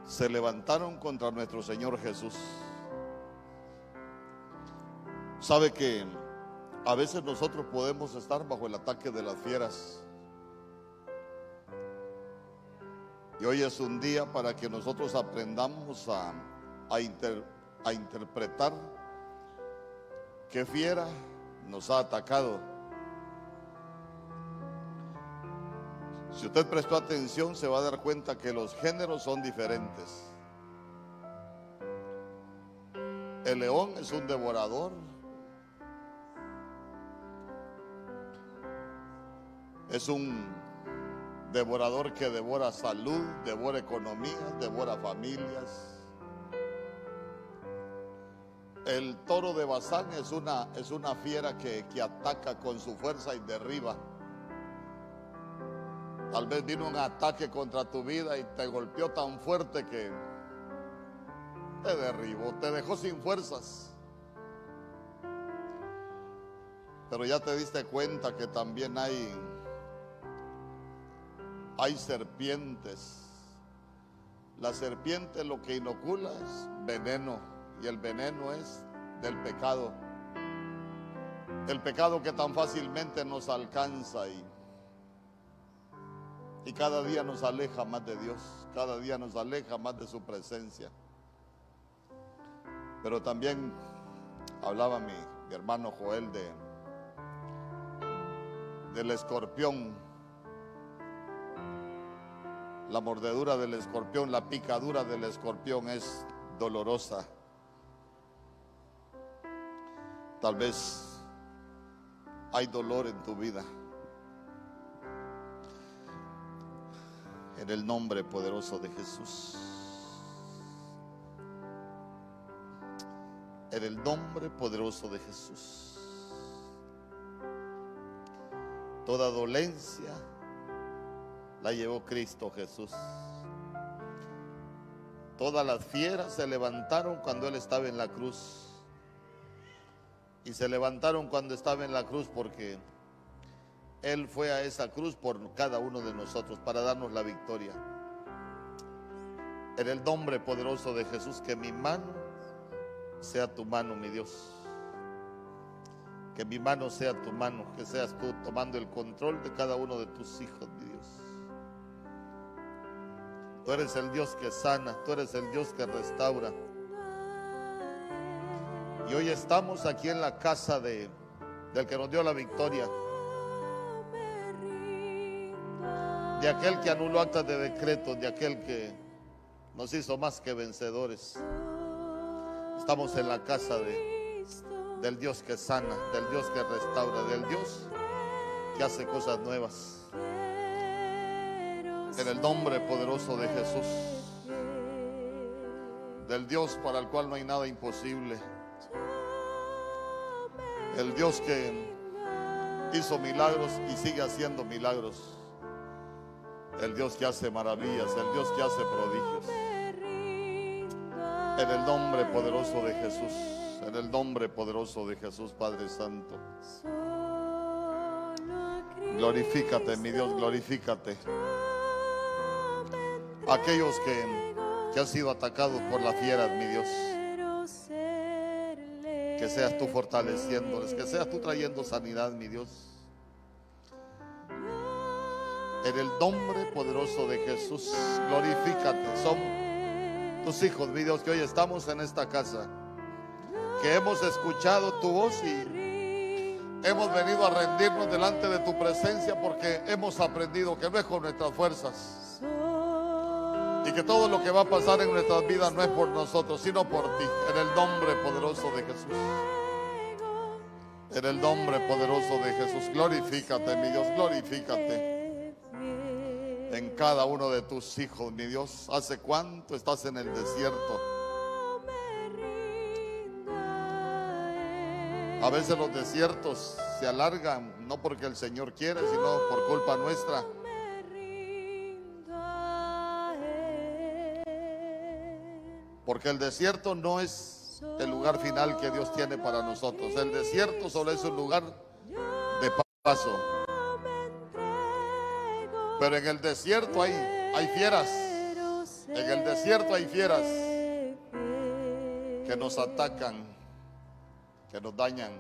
se levantaron contra nuestro Señor Jesús. Sabe que a veces nosotros podemos estar bajo el ataque de las fieras. Y hoy es un día para que nosotros aprendamos a, a, inter- a interpretar qué fiera nos ha atacado. Si usted prestó atención, se va a dar cuenta que los géneros son diferentes. El león es un devorador. Es un devorador que devora salud, devora economía, devora familias. El toro de Bazán es una, es una fiera que, que ataca con su fuerza y derriba. Tal vez vino un ataque contra tu vida y te golpeó tan fuerte que te derribó, te dejó sin fuerzas. Pero ya te diste cuenta que también hay hay serpientes. La serpiente lo que inocula es veneno y el veneno es del pecado. El pecado que tan fácilmente nos alcanza y, y cada día nos aleja más de Dios, cada día nos aleja más de su presencia. Pero también hablaba mi, mi hermano Joel de del escorpión la mordedura del escorpión, la picadura del escorpión es dolorosa. Tal vez hay dolor en tu vida. En el nombre poderoso de Jesús. En el nombre poderoso de Jesús. Toda dolencia la llevó Cristo Jesús. Todas las fieras se levantaron cuando Él estaba en la cruz. Y se levantaron cuando estaba en la cruz porque Él fue a esa cruz por cada uno de nosotros para darnos la victoria. En el nombre poderoso de Jesús, que mi mano sea tu mano, mi Dios. Que mi mano sea tu mano, que seas tú tomando el control de cada uno de tus hijos, mi Dios. Tú eres el Dios que sana, tú eres el Dios que restaura. Y hoy estamos aquí en la casa de, del que nos dio la victoria, de aquel que anuló actas de decreto, de aquel que nos hizo más que vencedores. Estamos en la casa de, del Dios que sana, del Dios que restaura, del Dios que hace cosas nuevas. En el nombre poderoso de Jesús, del Dios para el cual no hay nada imposible, el Dios que hizo milagros y sigue haciendo milagros, el Dios que hace maravillas, el Dios que hace prodigios. En el nombre poderoso de Jesús, en el nombre poderoso de Jesús, Padre Santo. Glorifícate, mi Dios, glorifícate. Aquellos que, que han sido atacados por las fieras, mi Dios. Que seas tú fortaleciéndoles, que seas tú trayendo sanidad, mi Dios. En el nombre poderoso de Jesús, glorifícate. Son tus hijos, mi Dios, que hoy estamos en esta casa. Que hemos escuchado tu voz y hemos venido a rendirnos delante de tu presencia porque hemos aprendido que no es con nuestras fuerzas. Y que todo lo que va a pasar en nuestras vidas no es por nosotros, sino por ti. En el nombre poderoso de Jesús. En el nombre poderoso de Jesús. Glorifícate, mi Dios, glorifícate. En cada uno de tus hijos, mi Dios. ¿Hace cuánto estás en el desierto? A veces los desiertos se alargan, no porque el Señor quiere, sino por culpa nuestra. Porque el desierto no es el lugar final que Dios tiene para nosotros. El desierto solo es un lugar de paso. Pero en el desierto hay, hay fieras. En el desierto hay fieras que nos atacan, que nos dañan.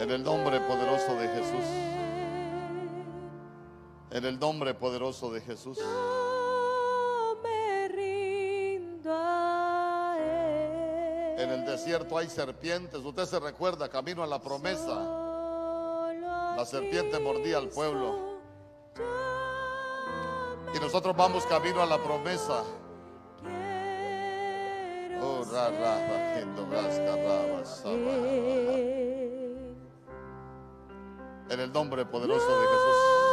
En el nombre poderoso de Jesús. En el nombre poderoso de Jesús. En el desierto hay serpientes. Usted se recuerda, camino a la promesa. La serpiente mordía al pueblo. Y nosotros vamos camino a la promesa. Oh. En el nombre poderoso de Jesús.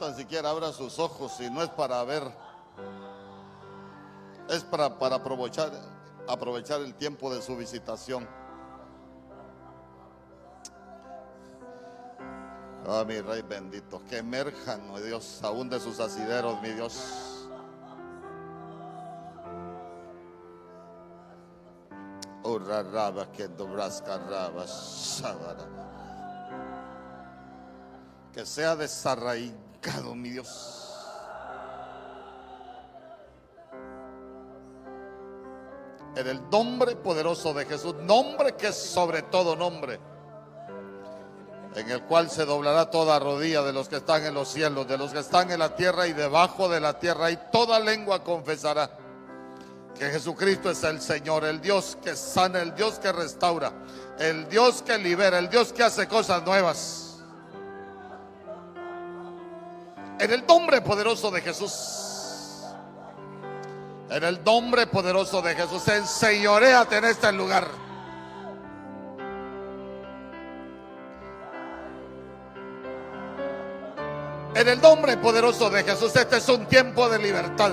Tan siquiera abra sus ojos y no es para ver. Es para, para aprovechar, aprovechar el tiempo de su visitación. Ah, mi rey bendito, que emerjan, oh Dios, aún de sus asideros, mi Dios. Oh, que. Que sea desarraigado, mi Dios. En el nombre poderoso de Jesús, nombre que es sobre todo nombre, en el cual se doblará toda rodilla de los que están en los cielos, de los que están en la tierra y debajo de la tierra, y toda lengua confesará que Jesucristo es el Señor, el Dios que sana, el Dios que restaura, el Dios que libera, el Dios que hace cosas nuevas. En el nombre poderoso de Jesús. En el nombre poderoso de Jesús. Enseñoreate en este lugar. En el nombre poderoso de Jesús. Este es un tiempo de libertad.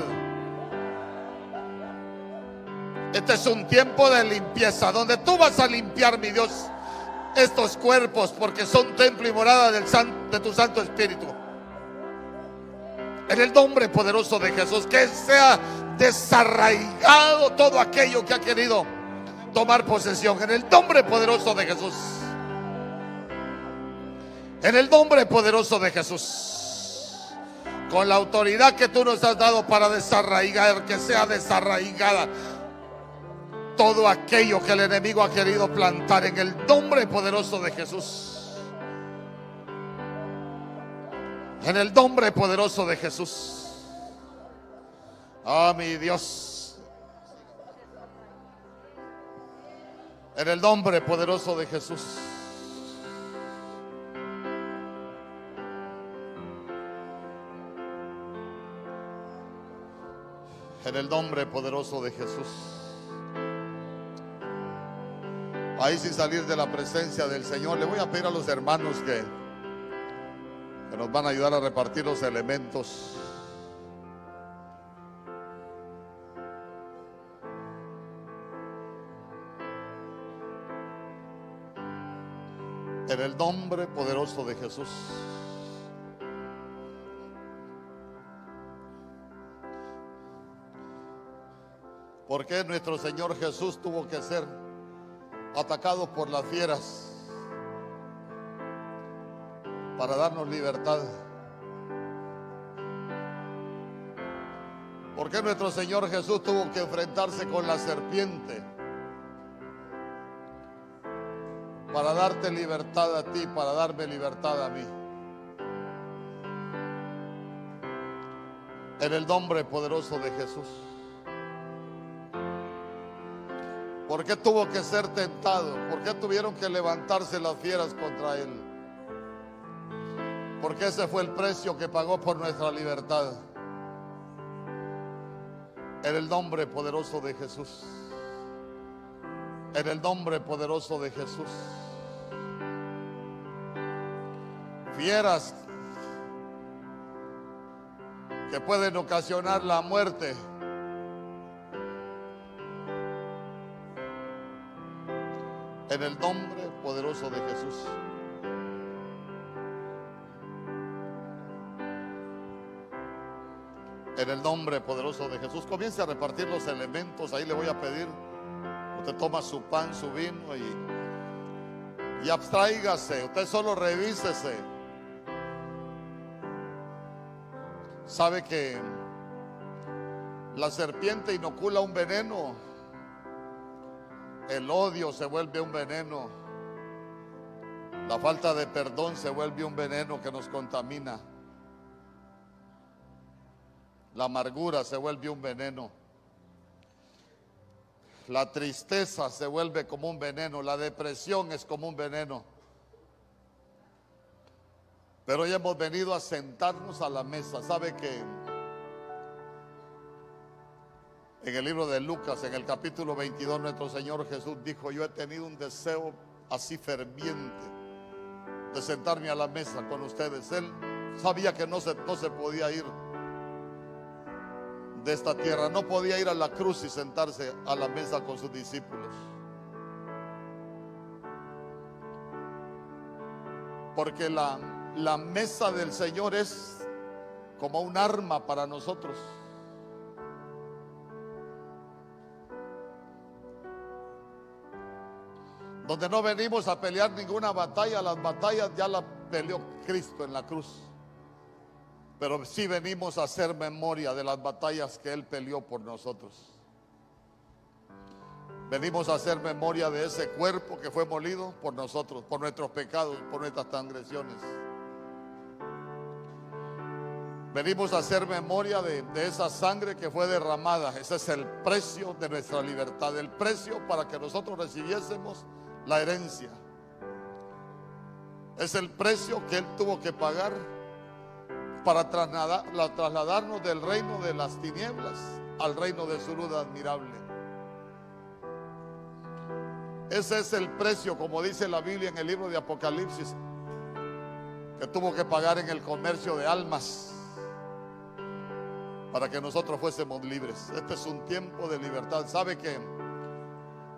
Este es un tiempo de limpieza. Donde tú vas a limpiar, mi Dios, estos cuerpos. Porque son templo y morada del san- de tu Santo Espíritu. En el nombre poderoso de Jesús, que sea desarraigado todo aquello que ha querido tomar posesión. En el nombre poderoso de Jesús. En el nombre poderoso de Jesús. Con la autoridad que tú nos has dado para desarraigar, que sea desarraigada todo aquello que el enemigo ha querido plantar. En el nombre poderoso de Jesús. En el nombre poderoso de Jesús. Ah, mi Dios. En el nombre poderoso de Jesús. En el nombre poderoso de Jesús. Ahí sin salir de la presencia del Señor, le voy a pedir a los hermanos que, nos van a ayudar a repartir los elementos. En el nombre poderoso de Jesús. ¿Por qué nuestro Señor Jesús tuvo que ser atacado por las fieras para darnos libertad? ¿Por qué nuestro Señor Jesús tuvo que enfrentarse con la serpiente para darte libertad a ti, para darme libertad a mí? En el nombre poderoso de Jesús. ¿Por qué tuvo que ser tentado? ¿Por qué tuvieron que levantarse las fieras contra él? Porque ese fue el precio que pagó por nuestra libertad. En el nombre poderoso de Jesús. En el nombre poderoso de Jesús. Fieras que pueden ocasionar la muerte. En el nombre poderoso de Jesús. En el nombre poderoso de Jesús. Comience a repartir los elementos. Ahí le voy a pedir. Usted toma su pan, su vino y, y abstráigase. Usted solo revísese. Sabe que la serpiente inocula un veneno. El odio se vuelve un veneno. La falta de perdón se vuelve un veneno que nos contamina. La amargura se vuelve un veneno. La tristeza se vuelve como un veneno. La depresión es como un veneno. Pero hoy hemos venido a sentarnos a la mesa. ¿Sabe que en el libro de Lucas, en el capítulo 22, nuestro Señor Jesús dijo, yo he tenido un deseo así ferviente de sentarme a la mesa con ustedes. Él sabía que no se, no se podía ir de esta tierra, no podía ir a la cruz y sentarse a la mesa con sus discípulos. Porque la, la mesa del Señor es como un arma para nosotros. Donde no venimos a pelear ninguna batalla, las batallas ya las peleó Cristo en la cruz. Pero sí venimos a hacer memoria de las batallas que Él peleó por nosotros. Venimos a hacer memoria de ese cuerpo que fue molido por nosotros, por nuestros pecados, por nuestras transgresiones. Venimos a hacer memoria de, de, esa sangre que fue derramada. Ese es el precio de nuestra libertad, el precio para que nosotros recibiésemos la herencia. Es el precio que Él tuvo que pagar para trasladar, trasladarnos del reino de las tinieblas al reino de su luz admirable. Ese es el precio, como dice la Biblia en el libro de Apocalipsis, que tuvo que pagar en el comercio de almas para que nosotros fuésemos libres. Este es un tiempo de libertad. ¿Sabe que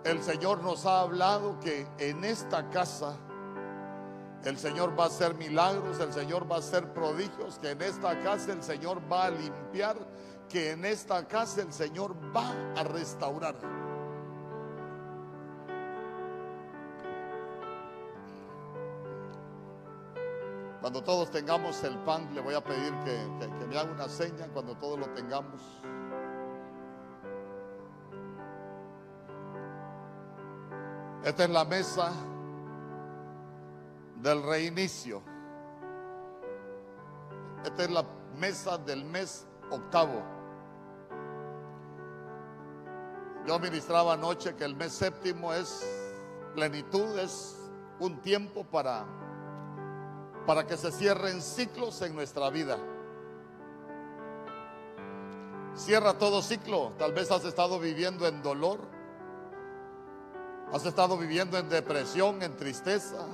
el Señor nos ha hablado que en esta casa el Señor va a hacer milagros, el Señor va a hacer prodigios, que en esta casa el Señor va a limpiar, que en esta casa el Señor va a restaurar. Cuando todos tengamos el pan, le voy a pedir que, me haga una seña cuando todos lo tengamos. Esta es la mesa del reinicio. Esta es la mesa del mes octavo. Yo ministraba anoche que el mes séptimo es plenitud, es un tiempo para, para que se cierren ciclos en nuestra vida. Cierra todo ciclo. Tal vez has estado viviendo en dolor. Has estado viviendo en depresión, en tristeza.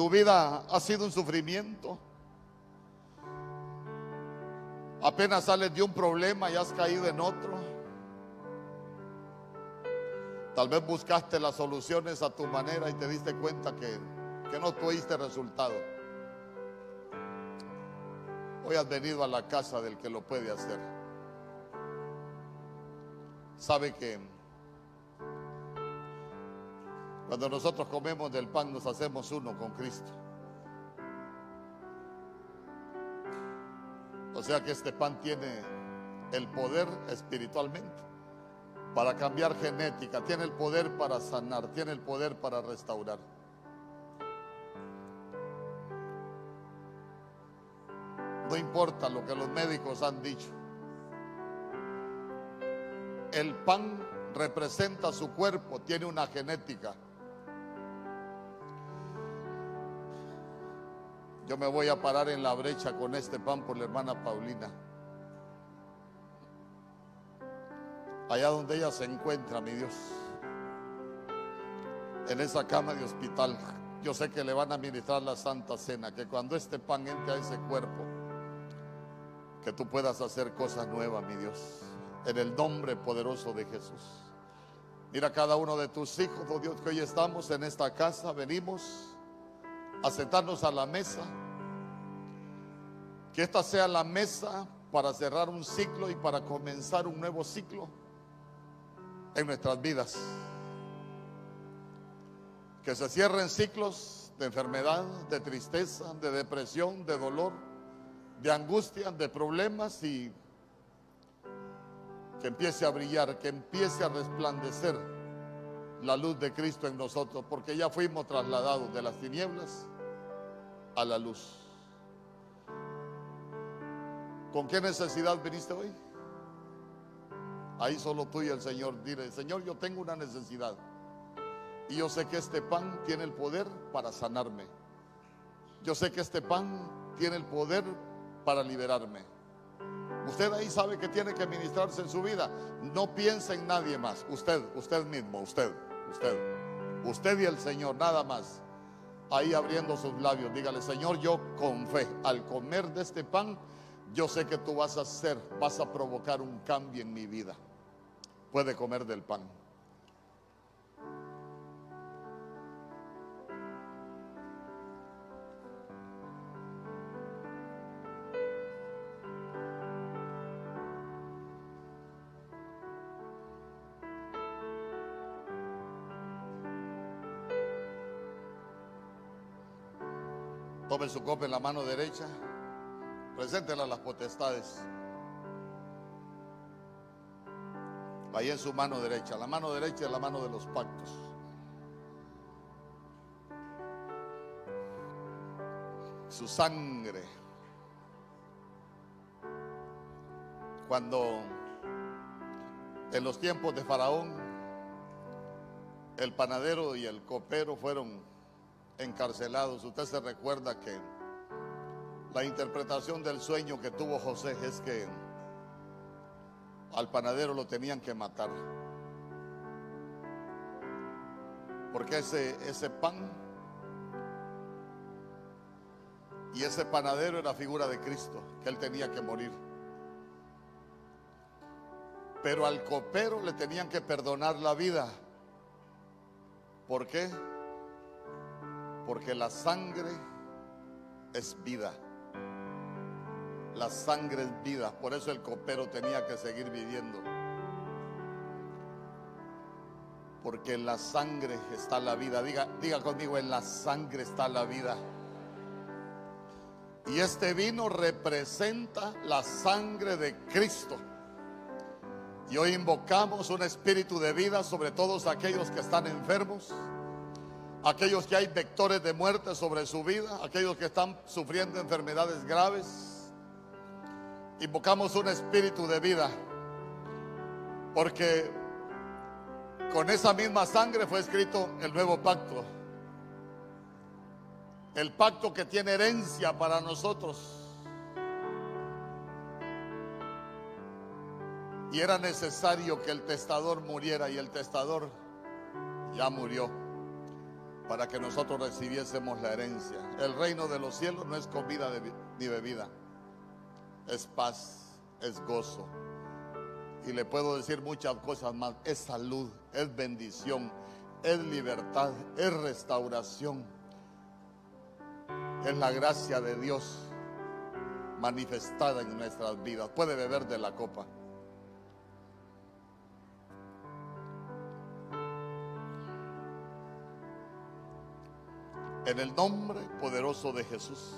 Tu vida ha sido un sufrimiento. Apenas sales de un problema y has caído en otro. Tal vez buscaste las soluciones a tu manera y te diste cuenta que, que no tuviste resultado. Hoy has venido a la casa del que lo puede hacer. Sabe que cuando nosotros comemos del pan nos hacemos uno con Cristo. O sea que este pan tiene el poder espiritualmente para cambiar genética, tiene el poder para sanar, tiene el poder para restaurar. No importa lo que los médicos han dicho. El pan representa su cuerpo, tiene una genética. Yo me voy a parar en la brecha con este pan por la hermana Paulina. Allá donde ella se encuentra, mi Dios. En esa cama de hospital. Yo sé que le van a ministrar la Santa Cena. Que cuando este pan entre a ese cuerpo, que tú puedas hacer cosas nuevas, mi Dios. En el nombre poderoso de Jesús. Mira cada uno de tus hijos, oh Dios, que hoy estamos en esta casa. Venimos a sentarnos a la mesa. Que esta sea la mesa para cerrar un ciclo y para comenzar un nuevo ciclo en nuestras vidas. Que se cierren ciclos de enfermedad, de tristeza, de depresión, de dolor, de angustia, de problemas y que empiece a brillar, que empiece a resplandecer la luz de Cristo en nosotros, porque ya fuimos trasladados de las tinieblas a la luz. ¿Con qué necesidad viniste hoy? Ahí solo tú y el Señor. Dile, Señor, yo tengo una necesidad. Y yo sé que este pan tiene el poder para sanarme. Yo sé que este pan tiene el poder para liberarme. Usted ahí sabe que tiene que ministrarse en su vida. No piense en nadie más. Usted, usted mismo, usted, usted. Usted y el Señor, nada más. Ahí abriendo sus labios, dígale, Señor, yo con fe, al comer de este pan, yo sé que tú vas a hacer, vas a provocar un cambio en mi vida. Puede comer del pan. Tome su copa en la mano derecha. Preséntela a las potestades. Ahí en su mano derecha. La mano derecha es la mano de los pactos. Su sangre. Cuando en los tiempos de Faraón, el panadero y el copero fueron encarcelados. Usted se recuerda que la interpretación del sueño que tuvo José es que al panadero lo tenían que matar. Porque ese, ese pan y ese panadero era figura de Cristo, que él tenía que morir. Pero al copero le tenían que perdonar la vida. ¿Por qué? Porque la sangre es vida. La sangre es vida. Por eso el copero tenía que seguir viviendo. Porque en la sangre está la vida. Diga, diga conmigo, en la sangre está la vida. Y este vino representa la sangre de Cristo. Y hoy invocamos un espíritu de vida sobre todos aquellos que están enfermos, aquellos que hay vectores de muerte sobre su vida, aquellos que están sufriendo enfermedades graves. Invocamos un espíritu de vida, porque con esa misma sangre fue escrito el nuevo pacto. El pacto que tiene herencia para nosotros. Y era necesario que el testador muriera y el testador ya murió para que nosotros recibiésemos la herencia. El reino de los cielos no es comida ni bebida, es paz, es gozo. Y le puedo decir muchas cosas más, es salud, es bendición, es libertad, es restauración, es la gracia de Dios manifestada en nuestras vidas. Puede beber de la copa. En el nombre poderoso de Jesús.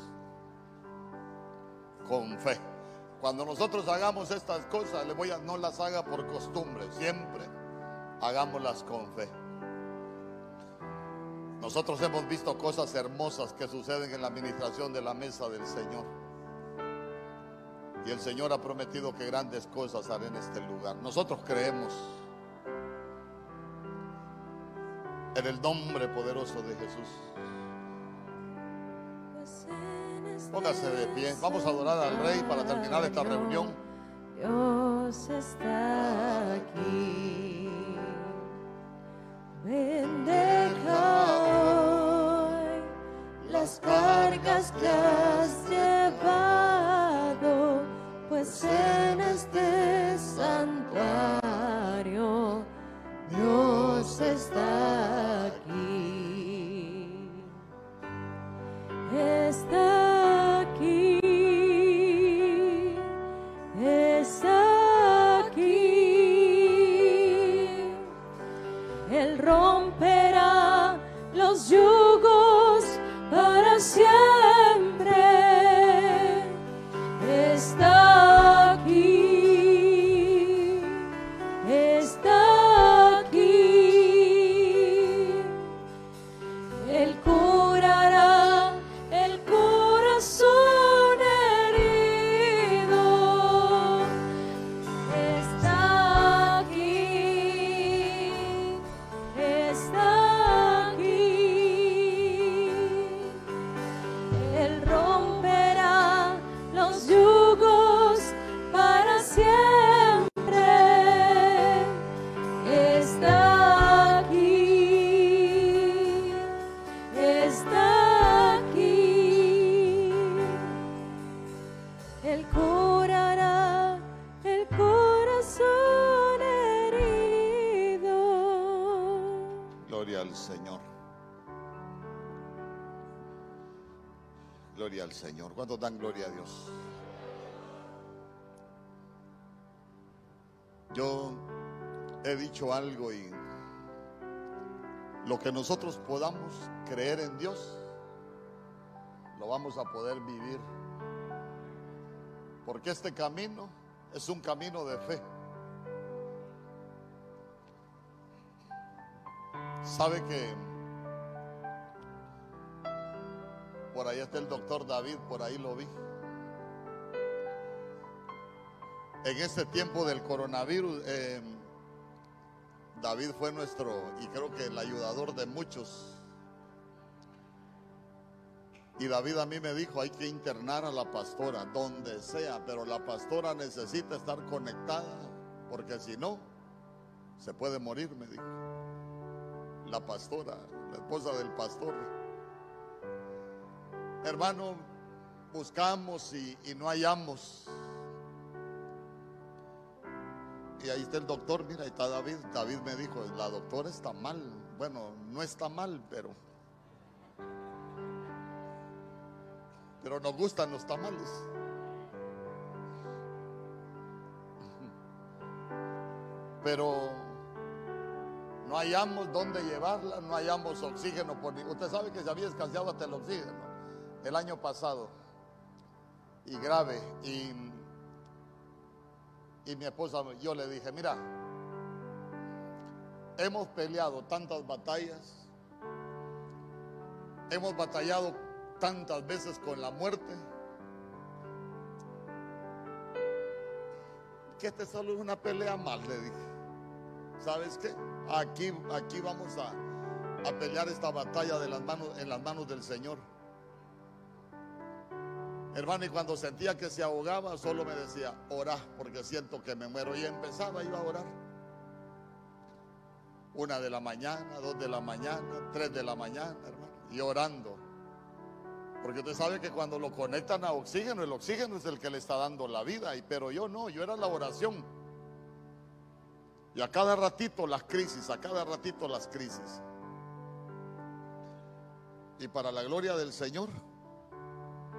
Con fe. Cuando nosotros hagamos estas cosas, le voy a, no las haga por costumbre, siempre hagámoslas con fe. Nosotros hemos visto cosas hermosas que suceden en la administración de la mesa del Señor. Y el Señor ha prometido que grandes cosas hará en este lugar. Nosotros creemos en el nombre poderoso de Jesús. Póngase de pie. Vamos a adorar al Rey para terminar esta reunión.
Dios está aquí. Ven, deja hoy las cargas que has llevado, pues en
algo y lo que nosotros podamos creer en Dios, lo vamos a poder vivir. Porque este camino es un camino de fe. Sabe que por ahí está el doctor David, por ahí lo vi. En este tiempo del coronavirus, eh, David fue nuestro, y creo que el ayudador de muchos. Y David a mí me dijo, hay que internar a la pastora, donde sea, pero la pastora necesita estar conectada, porque si no, se puede morir, me dijo. La pastora, la esposa del pastor. Hermano, buscamos y, no hallamos. Y ahí está el doctor, mira, ahí está David. David me dijo, la doctora está mal. Bueno, no está mal, pero... Pero nos gustan los tamales. Pero no hallamos dónde llevarla, no hallamos oxígeno. Por, ni- usted sabe que se había escaseado hasta el oxígeno el año pasado. Y grave. Y, y mi esposa, yo le dije, mira, hemos peleado tantas batallas, hemos batallado tantas veces con la muerte, que este solo es una pelea más, le dije. ¿Sabes qué? Aquí, aquí vamos a, a pelear esta batalla de las manos, en las manos del Señor. Hermano, y cuando sentía que se ahogaba, solo me decía, orá, porque siento que me muero. Y empezaba, iba a orar. Una de la mañana, dos de la mañana, tres de la mañana, hermano, y orando. Porque usted sabe que cuando lo conectan a oxígeno, el oxígeno es el que le está dando la vida, y, pero yo no, yo era la oración. Y a cada ratito las crisis, a cada ratito las crisis. Y para la gloria del Señor,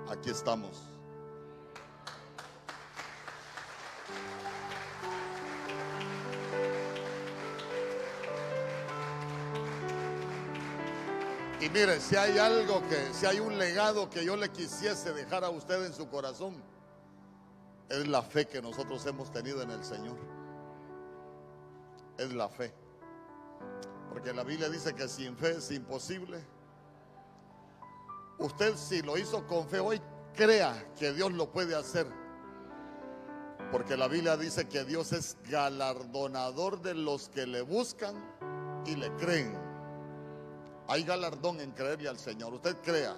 aquí estamos. Y mire, si hay algo que, si hay un legado que yo le quisiese dejar a usted en su corazón, es la fe que nosotros hemos tenido en el Señor. Es la fe. Porque la Biblia dice que sin fe es imposible. Usted si lo hizo con fe hoy, crea que Dios lo puede hacer. Porque la Biblia dice que Dios es galardonador de los que le buscan y le creen. Hay galardón en creerle al Señor. Usted crea.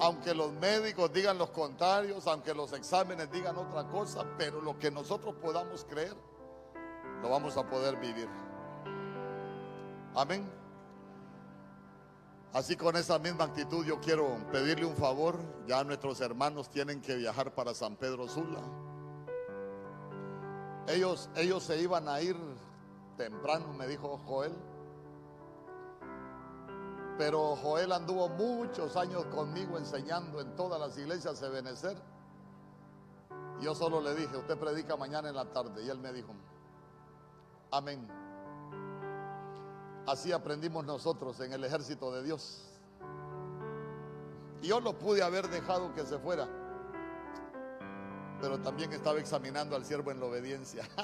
Aunque los médicos digan los contrarios, aunque los exámenes digan otra cosa, pero lo que nosotros podamos creer, lo vamos a poder vivir. Amén. Así con esa misma actitud yo quiero pedirle un favor. Ya nuestros hermanos tienen que viajar para San Pedro Sula. Ellos, ellos se iban a ir temprano, me dijo Joel. Pero Joel anduvo muchos años conmigo enseñando en todas las iglesias de Benecer. Yo solo le dije, usted predica mañana en la tarde. Y él me dijo, amén. Así aprendimos nosotros en el ejército de Dios. Yo lo pude haber dejado que se fuera. Pero también estaba examinando al siervo en la obediencia.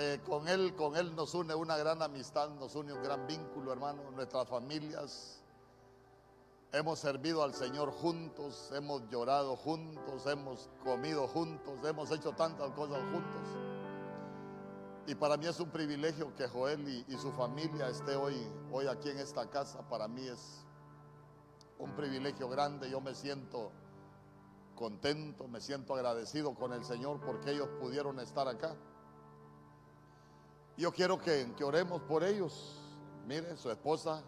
Eh, con él, con él nos une una gran amistad, nos une un gran vínculo, hermano, nuestras familias. Hemos servido al Señor juntos, hemos llorado juntos, hemos comido juntos, hemos hecho tantas cosas juntos. Y para mí es un privilegio que Joel y, su familia esté hoy, hoy aquí en esta casa. Para mí es un privilegio grande. Yo me siento contento, me siento agradecido con el Señor porque ellos pudieron estar acá. Yo quiero que, que oremos por ellos. Mire, su esposa,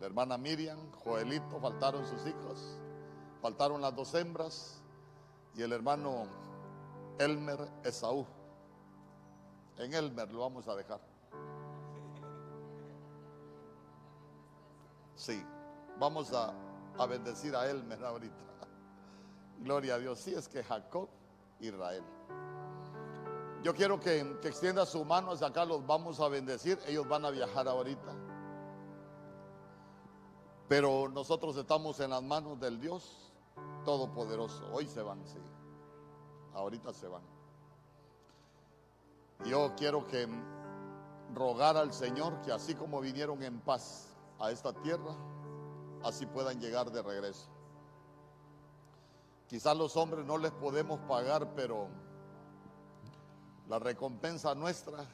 la hermana Miriam, Joelito, faltaron sus hijos, faltaron las dos hembras y el hermano Elmer Esaú. En Elmer lo vamos a dejar. Sí, vamos a, a bendecir a Elmer ahorita. Gloria a Dios. Sí, es que Jacob, Israel. Yo quiero que, que, extienda su mano hacia acá, los vamos a bendecir. Ellos van a viajar ahorita. Pero nosotros estamos en las manos del Dios Todopoderoso. Hoy se van, sí. Ahorita se van. Yo quiero que rogar al Señor que así como vinieron en paz a esta tierra, así puedan llegar de regreso. Quizás los hombres no les podemos pagar, pero la recompensa nuestra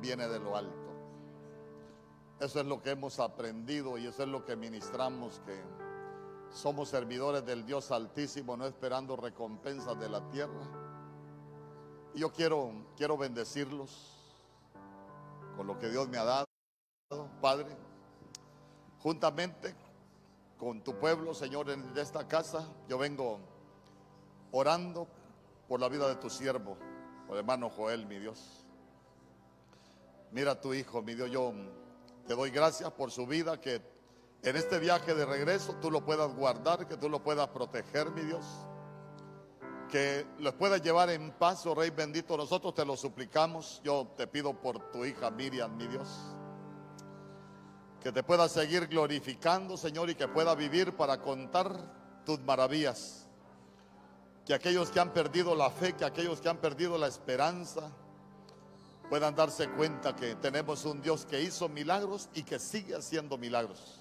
viene de lo alto. Eso es lo que hemos aprendido y eso es lo que ministramos, que somos servidores del Dios Altísimo, no esperando recompensas de la tierra. Y yo quiero, quiero bendecirlos con lo que Dios me ha dado, Padre, juntamente con tu pueblo, Señor, en esta casa. Yo vengo orando por la vida de tu siervo hermano Joel, mi Dios. Mira a tu hijo, mi Dios, yo te doy gracias por su vida, que en este viaje de regreso tú lo puedas guardar, que tú lo puedas proteger, mi Dios. Que los puedas llevar en paz, oh Rey bendito. Nosotros te lo suplicamos. Yo te pido por tu hija Miriam, mi Dios. Que te pueda seguir glorificando, Señor, y que pueda vivir para contar tus maravillas que aquellos que han perdido la fe, que aquellos que han perdido la esperanza, puedan darse cuenta que tenemos un Dios que hizo milagros y que sigue haciendo milagros.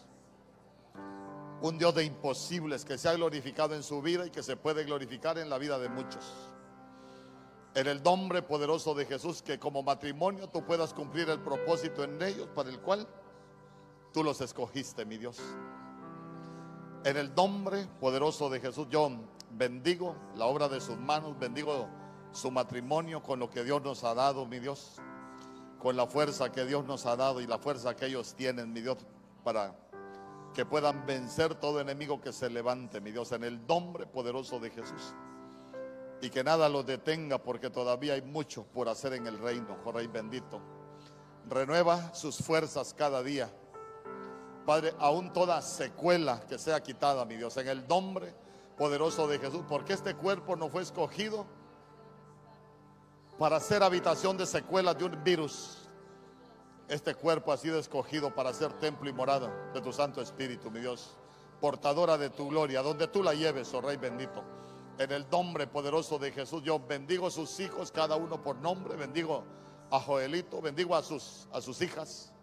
Un Dios de imposibles que se ha glorificado en su vida y que se puede glorificar en la vida de muchos. En el nombre poderoso de Jesús, que como matrimonio tú puedas cumplir el propósito en ellos para el cual tú los escogiste, mi Dios. En el nombre poderoso de Jesús, yo bendigo la obra de sus manos, bendigo su matrimonio con lo que Dios nos ha dado, mi Dios, con la fuerza que Dios nos ha dado y la fuerza que ellos tienen, mi Dios, para que puedan vencer todo enemigo que se levante, mi Dios, en el nombre poderoso de Jesús. Y que nada los detenga porque todavía hay mucho por hacer en el reino, oh bendito. Renueva sus fuerzas cada día. Padre, aún toda secuela que sea quitada, mi Dios, en el nombre poderoso de Jesús, porque este cuerpo no fue escogido para ser habitación de secuelas de un virus. Este cuerpo ha sido escogido para ser templo y morada de tu Santo Espíritu, mi Dios, portadora de tu gloria, donde tú la lleves, oh Rey bendito. En el nombre poderoso de Jesús, yo bendigo a sus hijos, cada uno por nombre, bendigo a Joelito, bendigo a sus, a sus hijas,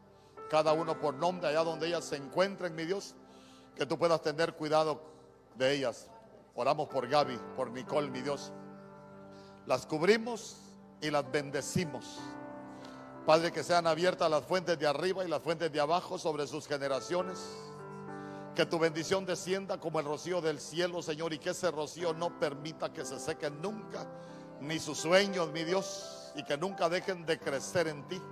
cada uno por nombre, allá donde ellas se encuentren, mi Dios, que tú puedas tener cuidado de ellas. Oramos por Gaby, por Nicole, mi Dios. Las cubrimos y las bendecimos. Padre, que sean abiertas las fuentes de arriba y las fuentes de abajo sobre sus generaciones. Que tu bendición descienda como el rocío del cielo, Señor, y que ese rocío no permita que se sequen nunca, ni sus sueños, mi Dios, y que nunca dejen de crecer en ti.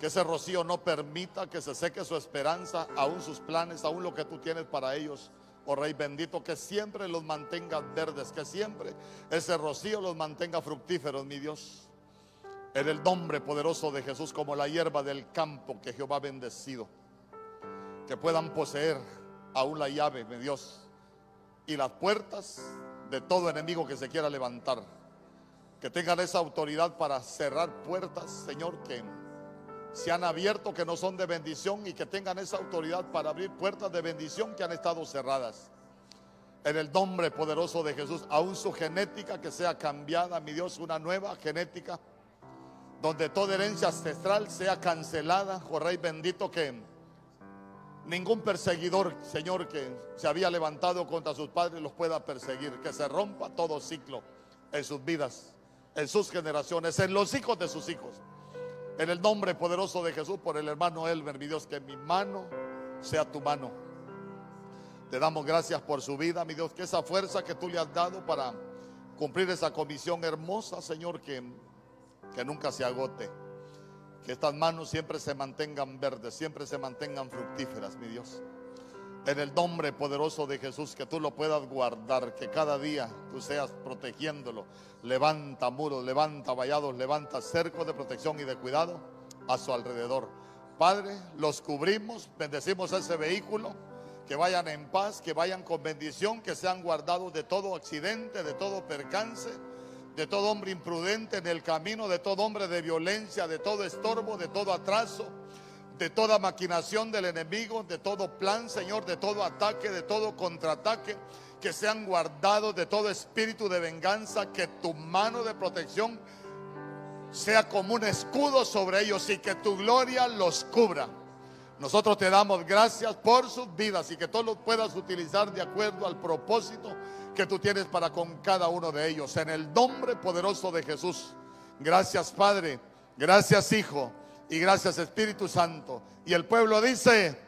Que ese rocío no permita que se seque su esperanza, aún sus planes, aún lo que tú tienes para ellos. Oh Rey bendito, que siempre los mantenga verdes, que siempre ese rocío los mantenga fructíferos, mi Dios. En el nombre poderoso de Jesús, como la hierba del campo que Jehová ha bendecido. Que puedan poseer aún la llave, mi Dios, y las puertas de todo enemigo que se quiera levantar. Que tengan esa autoridad para cerrar puertas, Señor, que se han abierto, que no son de bendición y que tengan esa autoridad para abrir puertas de bendición que han estado cerradas. En el nombre poderoso de Jesús, aún su genética que sea cambiada, mi Dios, una nueva genética, donde toda herencia ancestral sea cancelada, oh bendito, que ningún perseguidor, Señor, que se había levantado contra sus padres los pueda perseguir, que se rompa todo ciclo en sus vidas, en sus generaciones, en los hijos de sus hijos. En el nombre poderoso de Jesús, por el hermano Elmer, mi Dios, que mi mano sea tu mano. Te damos gracias por su vida, mi Dios, que esa fuerza que tú le has dado para cumplir esa comisión hermosa, Señor, que, que nunca se agote. Que estas manos siempre se mantengan verdes, siempre se mantengan fructíferas, mi Dios. En el nombre poderoso de Jesús, que tú lo puedas guardar, que cada día tú seas protegiéndolo. Levanta muros, levanta vallados, levanta cercos de protección y de cuidado a su alrededor. Padre, los cubrimos, bendecimos a ese vehículo, que vayan en paz, que vayan con bendición, que sean guardados de todo accidente, de todo percance, de todo hombre imprudente en el camino, de todo hombre de violencia, de todo estorbo, de todo atraso de toda maquinación del enemigo, de todo plan, Señor, de todo ataque, de todo contraataque, que sean guardados de todo espíritu de venganza, que tu mano de protección sea como un escudo sobre ellos y que tu gloria los cubra. Nosotros te damos gracias por sus vidas y que tú los puedas utilizar de acuerdo al propósito que tú tienes para con cada uno de ellos. En el nombre poderoso de Jesús. Gracias Padre, gracias Hijo y gracias Espíritu Santo. Y el pueblo dice,